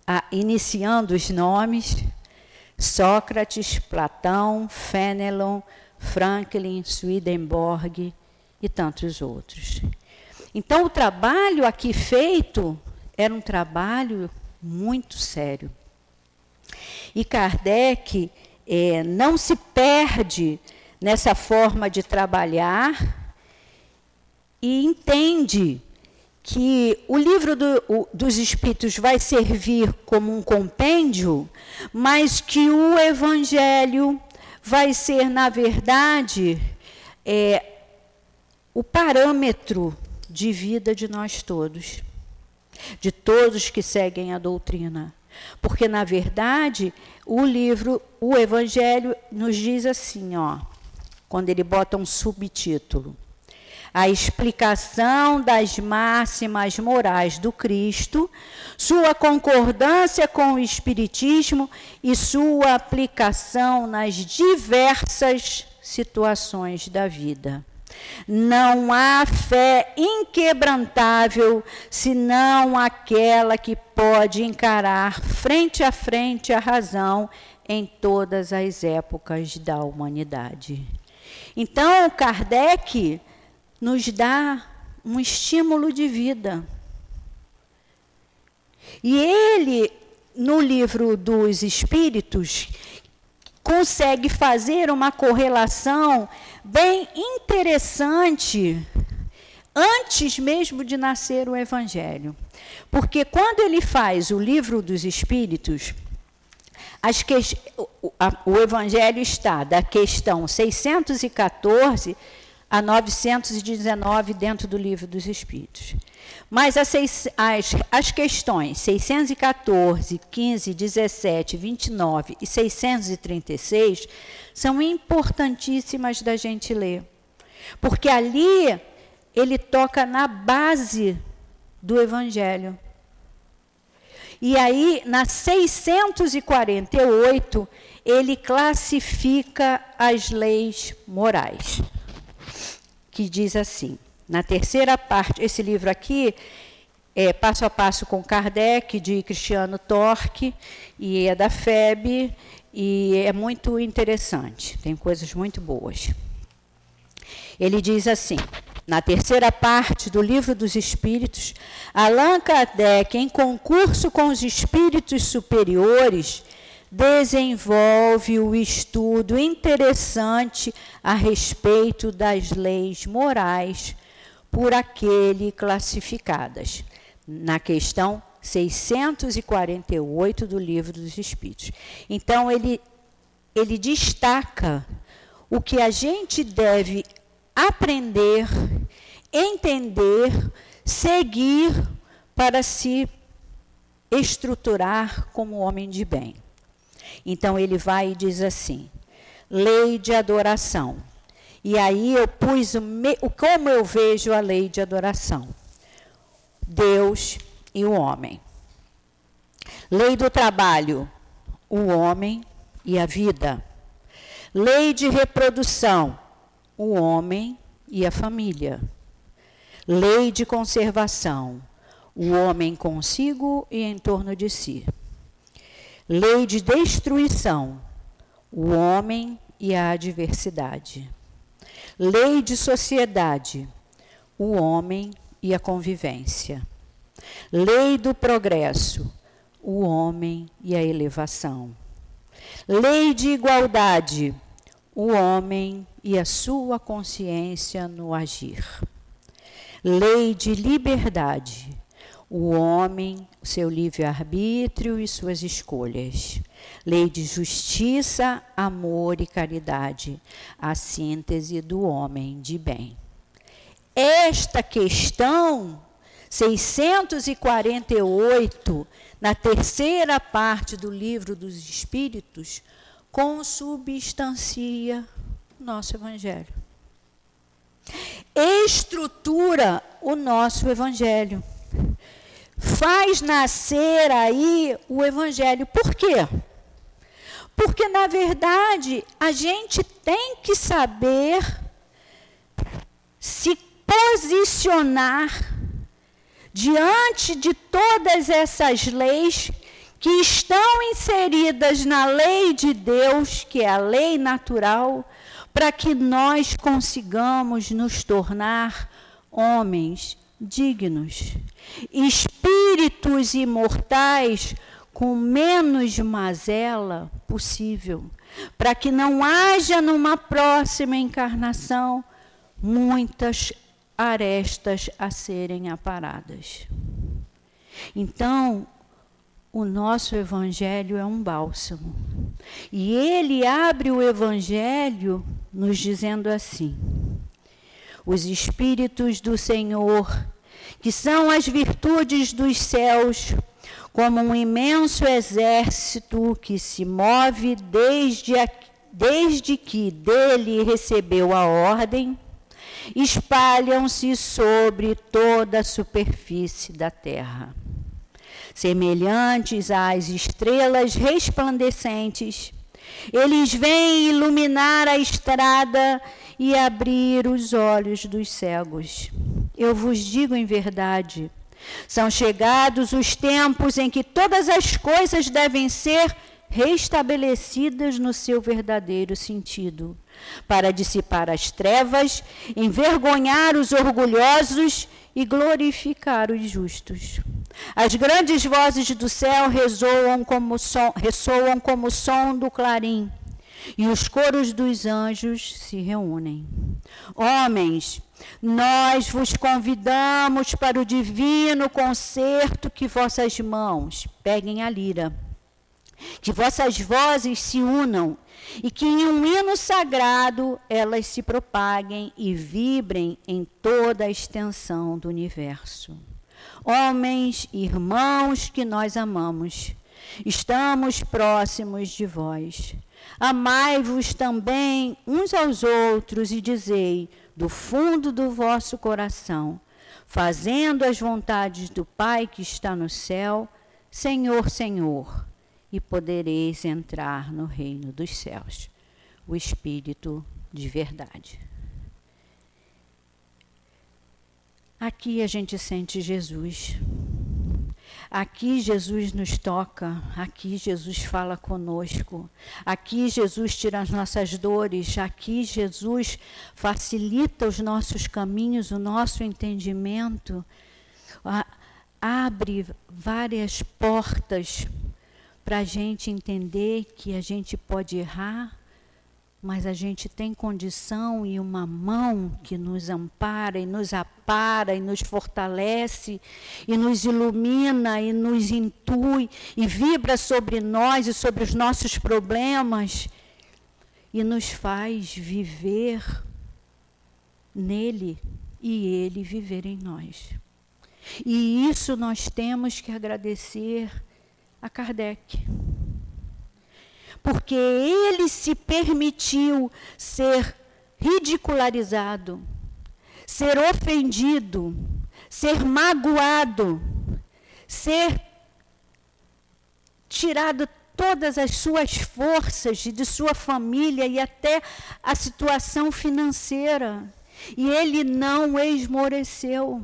a, iniciando os nomes, Sócrates, Platão, Fenelon, Franklin, Swedenborg e tantos outros. Então, o trabalho aqui feito era um trabalho muito sério. E Kardec é, não se perde nessa forma de trabalhar e entende que o livro do, o, dos Espíritos vai servir como um compêndio, mas que o Evangelho vai ser, na verdade, é, o parâmetro de vida de nós todos, de todos que seguem a doutrina. Porque, na verdade, o livro, o Evangelho, nos diz assim, ó, quando ele bota um subtítulo. A explicação das máximas morais do Cristo, sua concordância com o Espiritismo e sua aplicação nas diversas situações da vida. Não há fé inquebrantável senão aquela que pode encarar frente a frente a razão em todas as épocas da humanidade. Então, Kardec nos dá um estímulo de vida. E ele, no livro dos Espíritos, consegue fazer uma correlação bem interessante antes mesmo de nascer o Evangelho. Porque quando ele faz o livro dos Espíritos, que, o, a, o Evangelho está da questão 614 a 919 dentro do livro dos Espíritos. Mas as, as, as questões 614, 15, 17, 29 e 636 são importantíssimas da gente ler. Porque ali ele toca na base do Evangelho. E aí, na 648, ele classifica as leis morais, que diz assim, na terceira parte, esse livro aqui é Passo a Passo com Kardec, de Cristiano Torque, e é da FEB, e é muito interessante, tem coisas muito boas. Ele diz assim: na terceira parte do Livro dos Espíritos, Allan Kardec, em concurso com os espíritos superiores, desenvolve o estudo interessante a respeito das leis morais por aquele classificadas, na questão 648 do Livro dos Espíritos. Então, ele, ele destaca o que a gente deve aprender, entender, seguir para se estruturar como homem de bem. Então ele vai e diz assim: lei de adoração. E aí eu pus o me, como eu vejo a lei de adoração. Deus e o homem. Lei do trabalho, o homem e a vida. Lei de reprodução, o homem e a família. Lei de conservação, o homem consigo e em torno de si. Lei de destruição, o homem e a adversidade. Lei de sociedade, o homem e a convivência. Lei do progresso, o homem e a elevação. Lei de igualdade, o homem e a sua consciência no agir. Lei de liberdade, o homem, seu livre-arbítrio e suas escolhas. Lei de justiça, amor e caridade, a síntese do homem de bem. Esta questão 648, na terceira parte do livro dos Espíritos, consubstancia o nosso Evangelho. Estrutura o nosso Evangelho faz nascer aí o Evangelho. Por quê? Porque, na verdade, a gente tem que saber se posicionar diante de todas essas leis que estão inseridas na lei de Deus, que é a lei natural, para que nós consigamos nos tornar homens dignos, espíritos imortais com menos mazela possível, para que não haja numa próxima encarnação muitas arestas a serem aparadas. Então, o nosso evangelho é um bálsamo. E ele abre o evangelho nos dizendo assim: os espíritos do Senhor, que são as virtudes dos céus, como um imenso exército que se move desde, a, desde que dele recebeu a ordem, espalham-se sobre toda a superfície da terra. Semelhantes às estrelas resplandecentes, eles vêm iluminar a estrada e abrir os olhos dos cegos. Eu vos digo em verdade: são chegados os tempos em que todas as coisas devem ser restabelecidas no seu verdadeiro sentido, para dissipar as trevas, envergonhar os orgulhosos e glorificar os justos. As grandes vozes do céu ressoam como, som, ressoam como som do clarim e os coros dos anjos se reúnem. Homens, nós vos convidamos para o divino concerto que vossas mãos peguem a lira, que vossas vozes se unam e que em um hino sagrado elas se propaguem e vibrem em toda a extensão do universo. Homens, irmãos que nós amamos, estamos próximos de vós. Amai-vos também uns aos outros e dizei do fundo do vosso coração, fazendo as vontades do Pai que está no céu, Senhor, Senhor, e podereis entrar no reino dos céus. O Espírito de verdade. Aqui a gente sente Jesus. Aqui Jesus nos toca, aqui Jesus fala conosco, aqui Jesus tira as nossas dores, aqui Jesus facilita os nossos caminhos, o nosso entendimento, abre várias portas para a gente entender que a gente pode errar, mas a gente tem condição e uma mão que nos ampara e nos apara e nos fortalece e nos ilumina e nos intui e vibra sobre nós e sobre os nossos problemas e nos faz viver nele e ele viver em nós. E isso nós temos que agradecer a Kardec porque ele se permitiu ser ridicularizado, ser ofendido, ser magoado, ser tirado todas as suas forças de sua família e até a situação financeira. E ele não esmoreceu.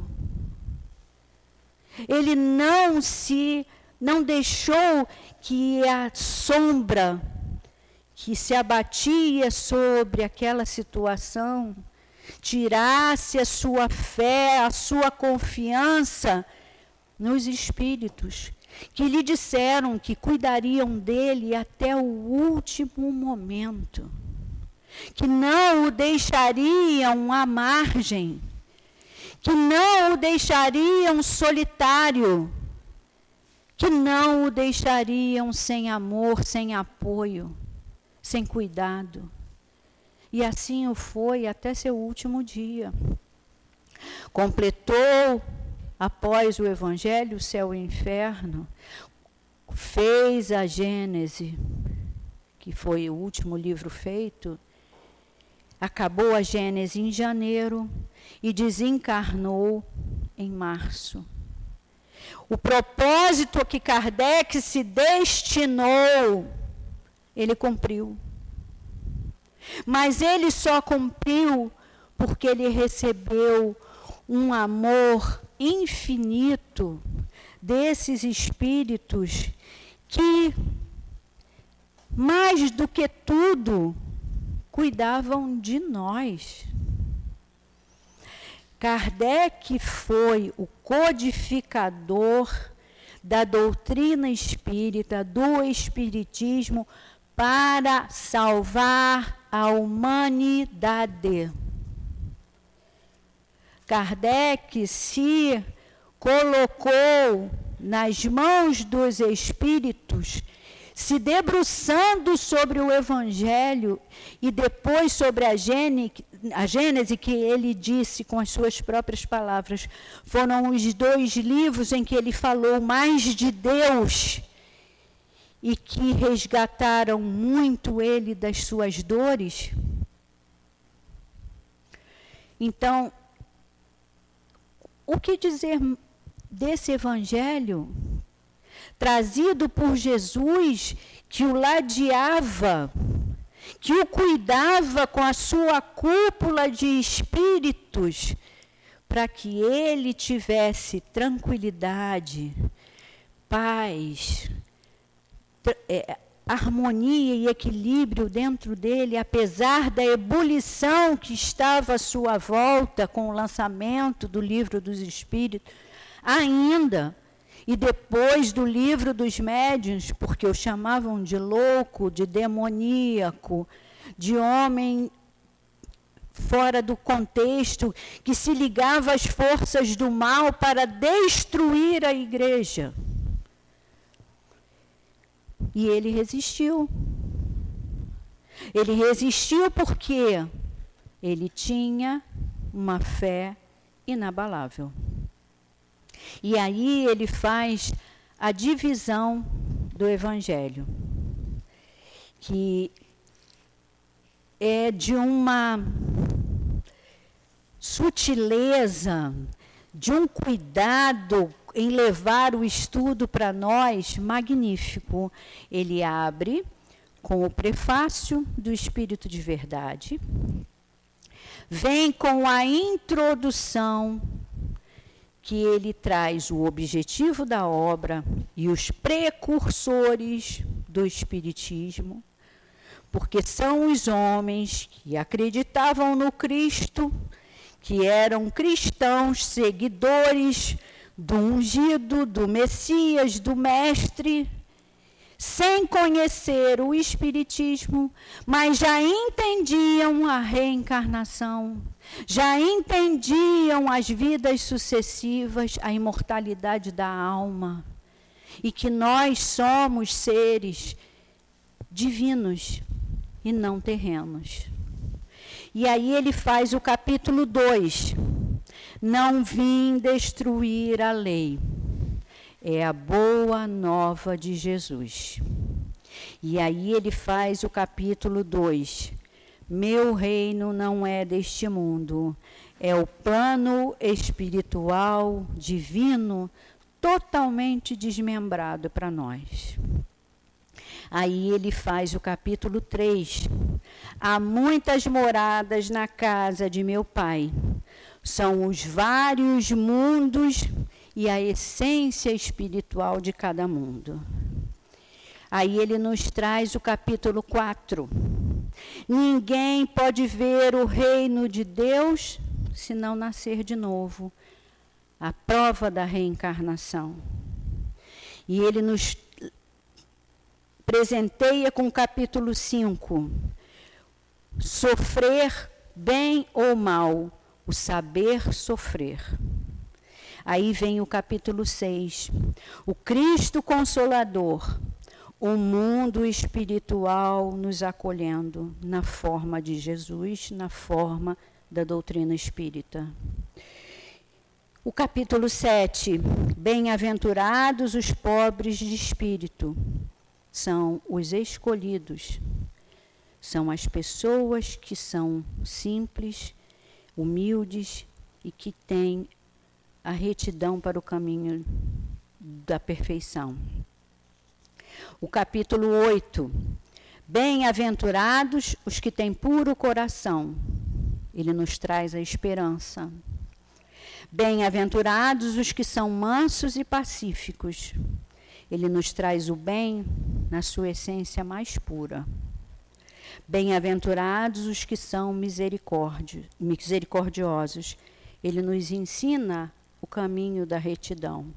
Ele não se não deixou que a sombra que se abatia sobre aquela situação, tirasse a sua fé, a sua confiança nos espíritos, que lhe disseram que cuidariam dele até o último momento, que não o deixariam à margem, que não o deixariam solitário, que não o deixariam sem amor, sem apoio, sem cuidado. E assim o foi até seu último dia. Completou, após o Evangelho, o céu e o inferno, fez a Gênese, que foi o último livro feito, acabou a Gênese em janeiro e desencarnou em março. O propósito que Kardec se destinou, ele cumpriu. Mas ele só cumpriu porque ele recebeu um amor infinito desses espíritos que, mais do que tudo, cuidavam de nós. Kardec foi o codificador da doutrina espírita, do espiritismo, para salvar a humanidade. Kardec se colocou nas mãos dos espíritos, se debruçando sobre o Evangelho e depois sobre a, gênese, a Gênese, que ele disse com as suas próprias palavras, foram os dois livros em que ele falou mais de Deus e que resgataram muito ele das suas dores. Então, o que dizer desse evangelho trazido por Jesus que o ladeava, que o cuidava com a sua cúpula de espíritos, para que ele tivesse tranquilidade, paz, é, harmonia e equilíbrio dentro dele, apesar da ebulição que estava à sua volta com o lançamento do livro dos Espíritos, ainda. E depois do livro dos médiuns, porque o chamavam de louco, de demoníaco, de homem fora do contexto, que se ligava às forças do mal para destruir a igreja. E ele resistiu. Ele resistiu porque ele tinha uma fé inabalável. E aí ele faz a divisão do evangelho, que é de uma sutileza, de um cuidado em levar o estudo para nós magnífico. Ele abre com o prefácio do Espírito de Verdade, vem com a introdução que ele traz o objetivo da obra e os precursores do Espiritismo, porque são os homens que acreditavam no Cristo, que eram cristãos, seguidores do ungido, do Messias, do Mestre, sem conhecer o Espiritismo, mas já entendiam a reencarnação, já entendiam as vidas sucessivas, a imortalidade da alma, e que nós somos seres divinos e não terrenos. E aí ele faz o capítulo 2. Não vim destruir a lei. É a boa nova de Jesus. E aí ele faz o capítulo 2. Meu reino não é deste mundo, é o plano espiritual, divino, totalmente desmembrado para nós. Aí ele faz o capítulo 3. Há muitas moradas na casa de meu pai. São os vários mundos e a essência espiritual de cada mundo. Aí ele nos traz o capítulo 4. Ninguém pode ver o reino de Deus se não nascer de novo. A prova da reencarnação. E ele nos presenteia com o capítulo 5. Sofrer bem ou mal, o saber sofrer. Aí vem o capítulo 6. O Cristo Consolador, o mundo espiritual nos acolhendo na forma de Jesus, na forma da doutrina espírita. O capítulo 7. Bem-aventurados os pobres de espírito, são os escolhidos. São as pessoas que são simples, humildes e que têm a retidão para o caminho da perfeição. O capítulo 8. Bem-aventurados os que têm puro coração. Ele nos traz a esperança. Bem-aventurados os que são mansos e pacíficos. Ele nos traz o bem na sua essência mais pura. Bem-aventurados os que são misericordiosos. Ele nos ensina o caminho da retidão.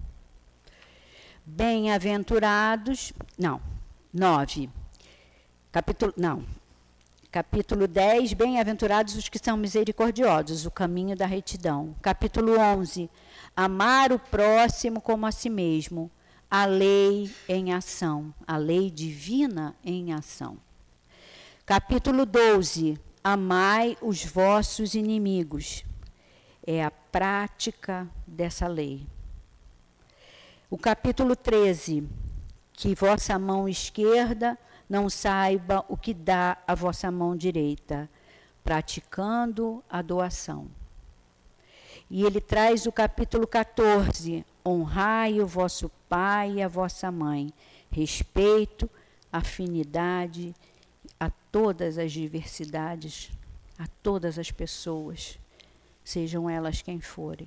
Bem-aventurados, não, 9. Capítulo, não. Capítulo 10, bem-aventurados os que são misericordiosos, o caminho da retidão. Capítulo 11, amar o próximo como a si mesmo, a lei em ação, a lei divina em ação. Capítulo 12, amai os vossos inimigos é a prática dessa lei. O capítulo 13, que vossa mão esquerda não saiba o que dá a vossa mão direita, praticando a doação. E ele traz o capítulo 14, honrai o vosso pai e a vossa mãe, respeito, afinidade a todas as diversidades, a todas as pessoas sejam elas quem forem.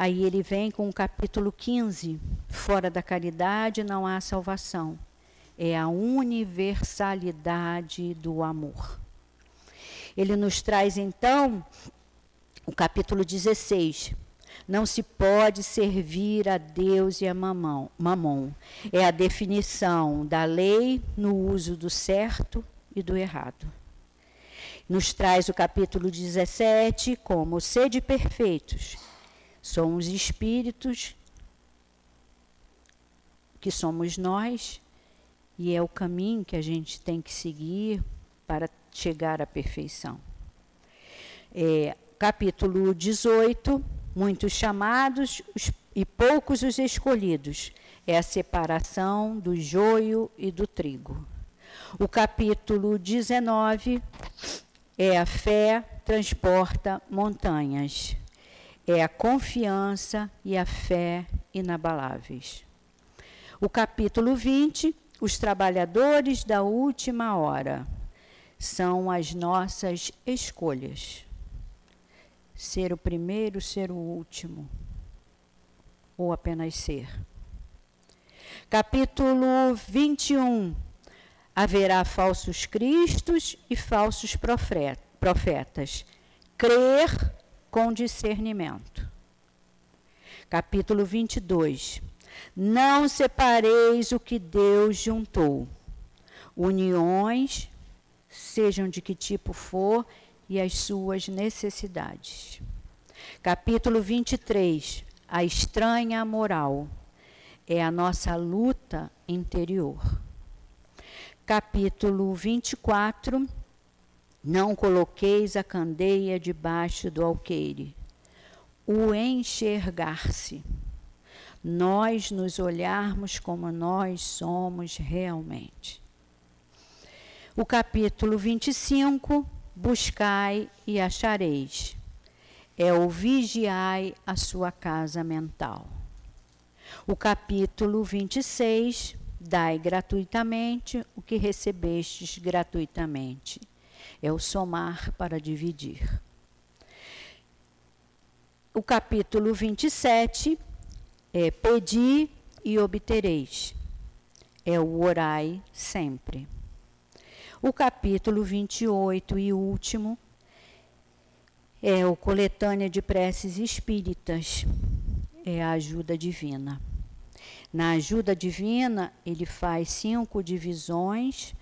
Aí ele vem com o capítulo 15: fora da caridade não há salvação. É a universalidade do amor. Ele nos traz então o capítulo 16. Não se pode servir a Deus e a mamão, mamon. É a definição da lei no uso do certo e do errado nos traz o capítulo 17 como sede perfeitos. Somos espíritos que somos nós e é o caminho que a gente tem que seguir para chegar à perfeição. É, capítulo 18, muitos chamados e poucos os escolhidos. É a separação do joio e do trigo. O capítulo 19 é a fé transporta montanhas. É a confiança e a fé inabaláveis. O capítulo 20, os trabalhadores da última hora, são as nossas escolhas. Ser o primeiro, ser o último, ou apenas ser. Capítulo 21, haverá falsos cristos e falsos profetas. Crer com discernimento. Capítulo 22. Não separeis o que Deus juntou. Uniões, sejam de que tipo for, e as suas necessidades. Capítulo 23. A estranha moral. É a nossa luta interior capítulo 24, não coloqueis a candeia debaixo do alqueire. O enxergar-se. Nós nos olharmos como nós somos realmente. O capítulo 25, buscai e achareis. É o vigiai a sua casa mental. O capítulo 26, Dai gratuitamente o que recebestes gratuitamente. É o somar para dividir. O capítulo 27 é Pedi e obtereis. É o orai sempre. O capítulo 28 e último é o coletânea de preces espíritas. É a ajuda divina. Na ajuda divina, ele faz cinco divisões: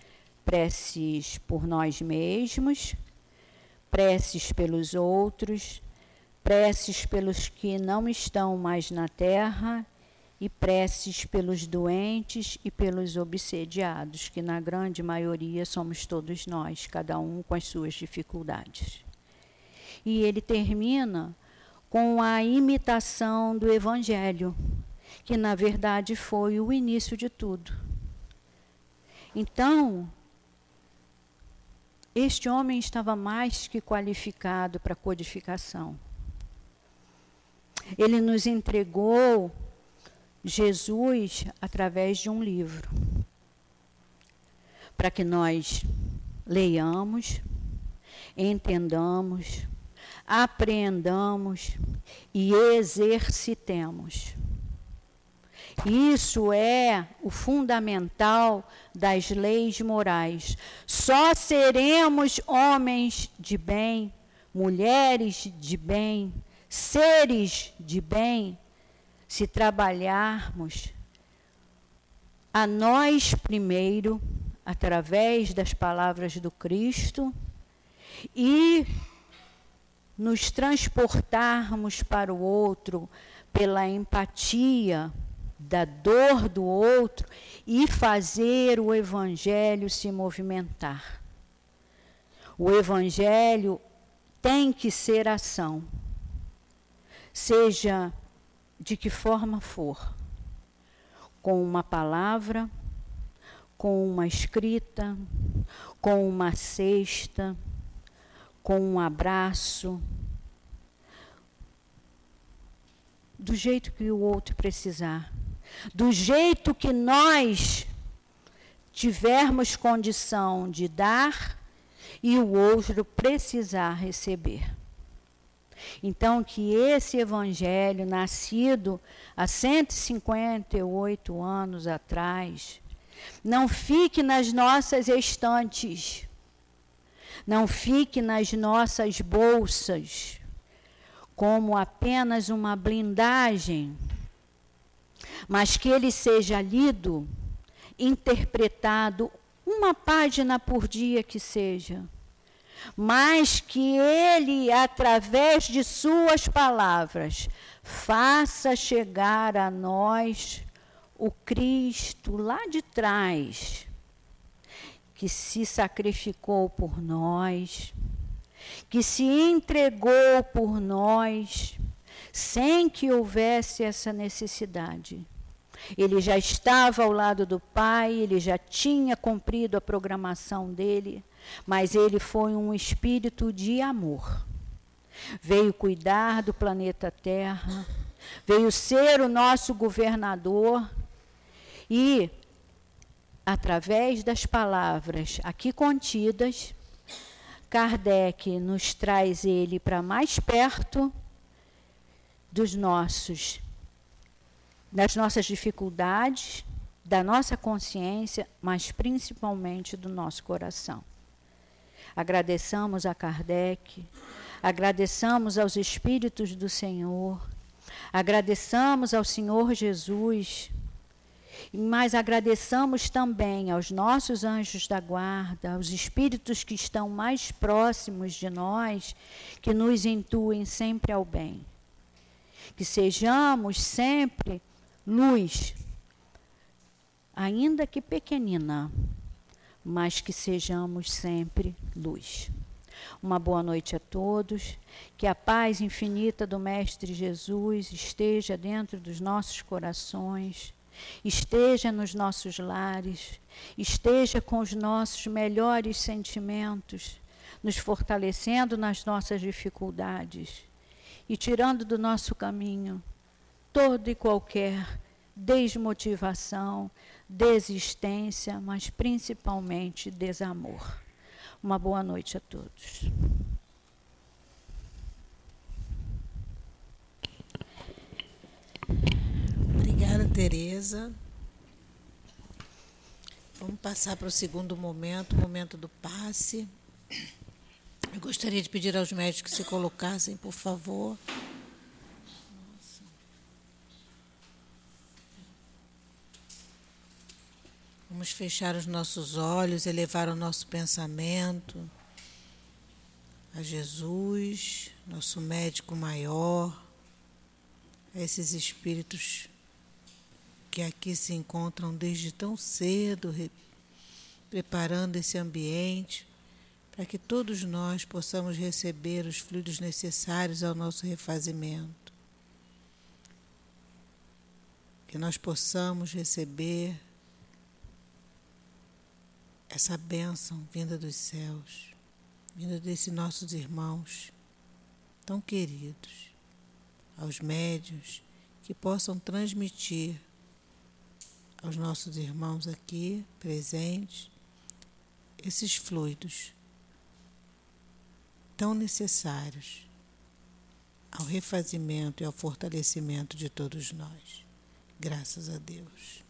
preces por nós mesmos, preces pelos outros, preces pelos que não estão mais na terra e preces pelos doentes e pelos obsediados, que na grande maioria somos todos nós, cada um com as suas dificuldades. E ele termina com a imitação do Evangelho, que na verdade foi o início de tudo. Então, este homem estava mais que qualificado para codificação. Ele nos entregou Jesus através de um livro, para que nós leiamos, entendamos, apreendamos e exercitemos. Isso é o fundamental das leis morais. Só seremos homens de bem, mulheres de bem, seres de bem, se trabalharmos a nós primeiro, através das palavras do Cristo, e nos transportarmos para o outro pela empatia da dor do outro e fazer o evangelho se movimentar. O evangelho tem que ser ação, seja de que forma for, com uma palavra, com uma escrita, com uma cesta, com um abraço, do jeito que o outro precisar, do jeito que nós tivermos condição de dar e o outro precisar receber. Então, que esse evangelho, nascido há 158 anos atrás, não fique nas nossas estantes, não fique nas nossas bolsas como apenas uma blindagem, mas que ele seja lido, interpretado, uma página por dia que seja, mas que ele, através de suas palavras, faça chegar a nós o Cristo lá de trás que se sacrificou por nós, que se entregou por nós, sem que houvesse essa necessidade. Ele já estava ao lado do Pai, ele já tinha cumprido a programação dele, mas ele foi um espírito de amor. Veio cuidar do planeta Terra, veio ser o nosso governador e através das palavras aqui contidas, Kardec nos traz ele para mais perto dos nossos das nossas dificuldades, da nossa consciência, mas principalmente do nosso coração. Agradeçamos a Kardec, agradeçamos aos Espíritos do Senhor, agradeçamos ao Senhor Jesus mas agradeçamos também aos nossos anjos da guarda, aos espíritos que estão mais próximos de nós, que nos intuem sempre ao bem. Que sejamos sempre luz, ainda que pequenina, mas que sejamos sempre luz. Uma boa noite a todos. Que a paz infinita do Mestre Jesus esteja dentro dos nossos corações esteja nos nossos lares, esteja com os nossos melhores sentimentos, nos fortalecendo nas nossas dificuldades e tirando do nosso caminho toda e qualquer desmotivação, desistência, mas principalmente desamor. Uma boa noite a todos. Obrigada, Tereza. Vamos passar para o segundo momento, o momento do passe. Eu gostaria de pedir aos médicos que se colocassem, por favor. Vamos fechar os nossos olhos, elevar o nosso pensamento a Jesus, nosso médico maior, a esses espíritos que aqui se encontram desde tão cedo, preparando esse ambiente para que todos nós possamos receber os fluidos necessários ao nosso refazimento. Que nós possamos receber essa bênção vinda dos céus, vinda desses nossos irmãos tão queridos, aos médios que possam transmitir aos nossos irmãos aqui presentes esses fluidos tão necessários ao refazimento e ao fortalecimento de todos nós. Graças a Deus.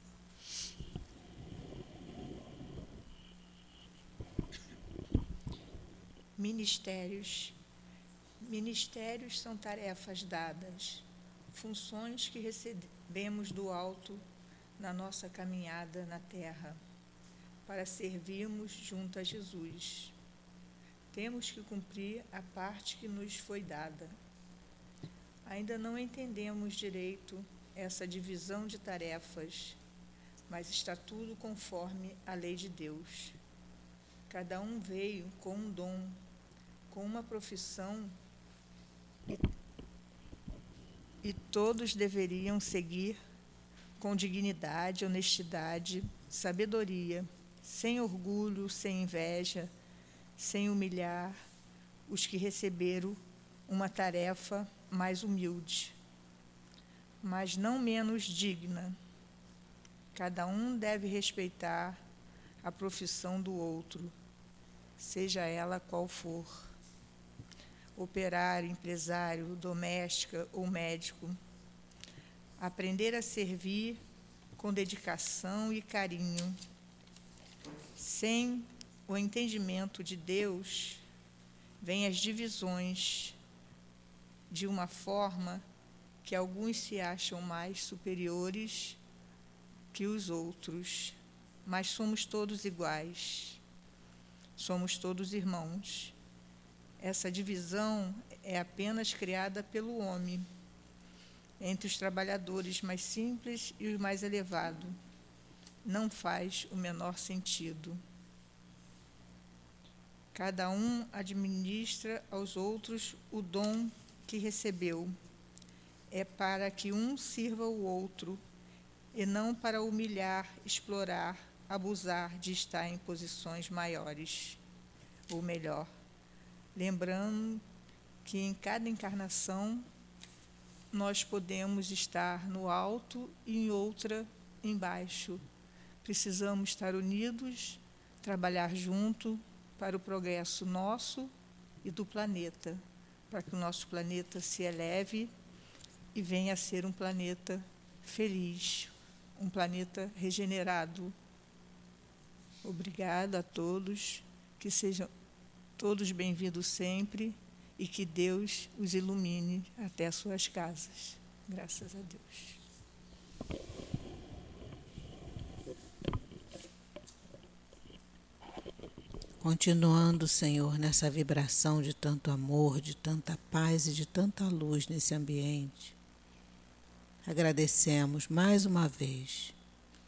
Ministérios. Ministérios são tarefas dadas, funções que recebemos do alto na nossa caminhada na terra, para servirmos junto a Jesus temos que cumprir a parte que nos foi dada. Ainda não entendemos direito essa divisão de tarefas, mas está tudo conforme a lei de Deus. Cada um veio com um dom, com uma profissão, e, todos deveriam seguir com dignidade, honestidade, sabedoria, sem orgulho, sem inveja, sem humilhar os que receberam uma tarefa mais humilde, mas não menos digna. Cada um deve respeitar a profissão do outro, seja ela qual for. Operário, empresário, doméstica ou médico. Aprender a servir com dedicação e carinho, sem o entendimento de Deus, vem as divisões de uma forma que alguns se acham mais superiores que os outros, mas somos todos iguais. Somos todos irmãos. Essa divisão é apenas criada pelo homem entre os trabalhadores mais simples e os mais elevados. Não faz o menor sentido. Cada um administra aos outros o dom que recebeu. É para que um sirva o outro, e não para humilhar, explorar, abusar de estar em posições maiores, ou melhor. Lembrando que em cada encarnação nós podemos estar no alto e em outra embaixo. Precisamos estar unidos, trabalhar junto, para o progresso nosso e do planeta, para que o nosso planeta se eleve e venha a ser um planeta feliz, um planeta regenerado. Obrigada a todos, que sejam todos bem-vindos sempre e que Deus os ilumine até as suas casas. Graças a Deus. Continuando, Senhor, nessa vibração de tanto amor, de tanta paz e de tanta luz nesse ambiente, agradecemos mais uma vez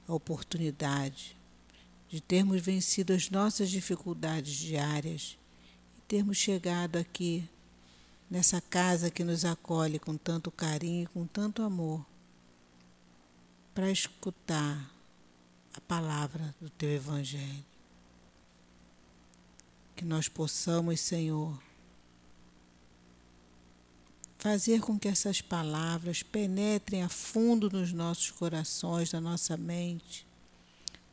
a oportunidade de termos vencido as nossas dificuldades diárias e termos chegado aqui, nessa casa que nos acolhe com tanto carinho e com tanto amor, para escutar a palavra do Teu Evangelho que nós possamos, Senhor, fazer com que essas palavras penetrem a fundo nos nossos corações, na nossa mente.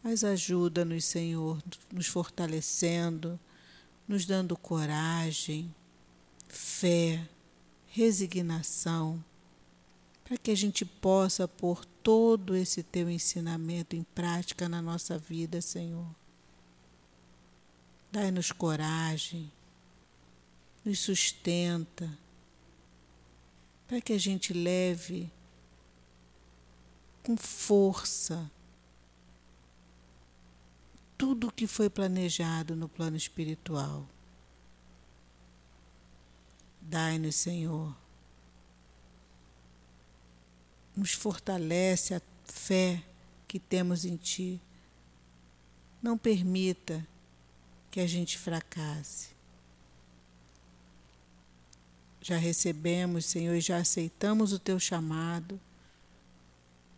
Mas ajuda-nos, Senhor, nos fortalecendo, nos dando coragem, fé, resignação, para que a gente possa pôr todo esse teu ensinamento em prática na nossa vida, Senhor. Dai-nos coragem, nos sustenta, para que a gente leve com força tudo o que foi planejado no plano espiritual. Dai-nos, Senhor. Nos fortalece a fé que temos em Ti. Não permita que a gente fracasse. Já recebemos, Senhor, e já aceitamos o Teu chamado,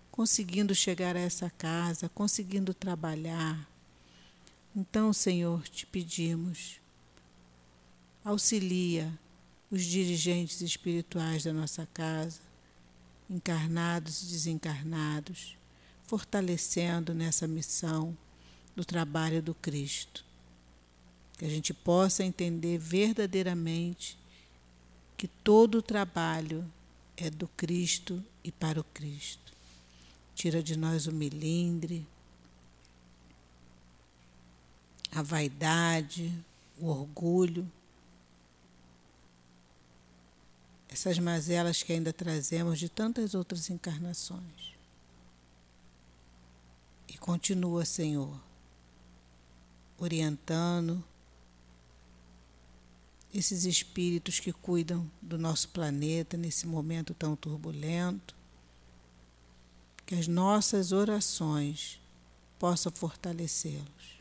conseguindo chegar a essa casa, conseguindo trabalhar. Então, Senhor, te pedimos, auxilia os dirigentes espirituais da nossa casa, encarnados e desencarnados, fortalecendo nessa missão do trabalho do Cristo. Que a gente possa entender verdadeiramente que todo o trabalho é do Cristo e para o Cristo. Tira de nós o melindre, a vaidade, o orgulho, essas mazelas que ainda trazemos de tantas outras encarnações. E continua, Senhor, orientando esses espíritos que cuidam do nosso planeta nesse momento tão turbulento, que as nossas orações possam fortalecê-los.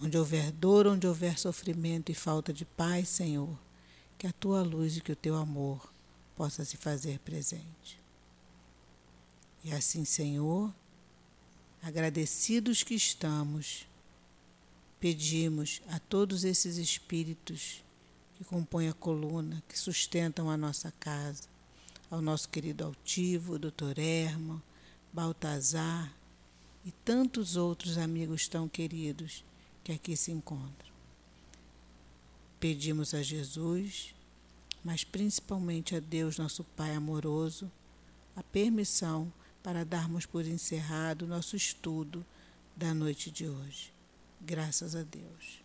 Onde houver dor, onde houver sofrimento e falta de paz, Senhor, que a tua luz e que o teu amor possa se fazer presente. E assim, Senhor, agradecidos que estamos, pedimos a todos esses espíritos que compõem a coluna, que sustentam a nossa casa, ao nosso querido altivo, doutor Erma, Baltazar e tantos outros amigos tão queridos que aqui se encontram. Pedimos a Jesus, mas principalmente a Deus, nosso Pai amoroso, a permissão para darmos por encerrado nosso estudo da noite de hoje. Graças a Deus.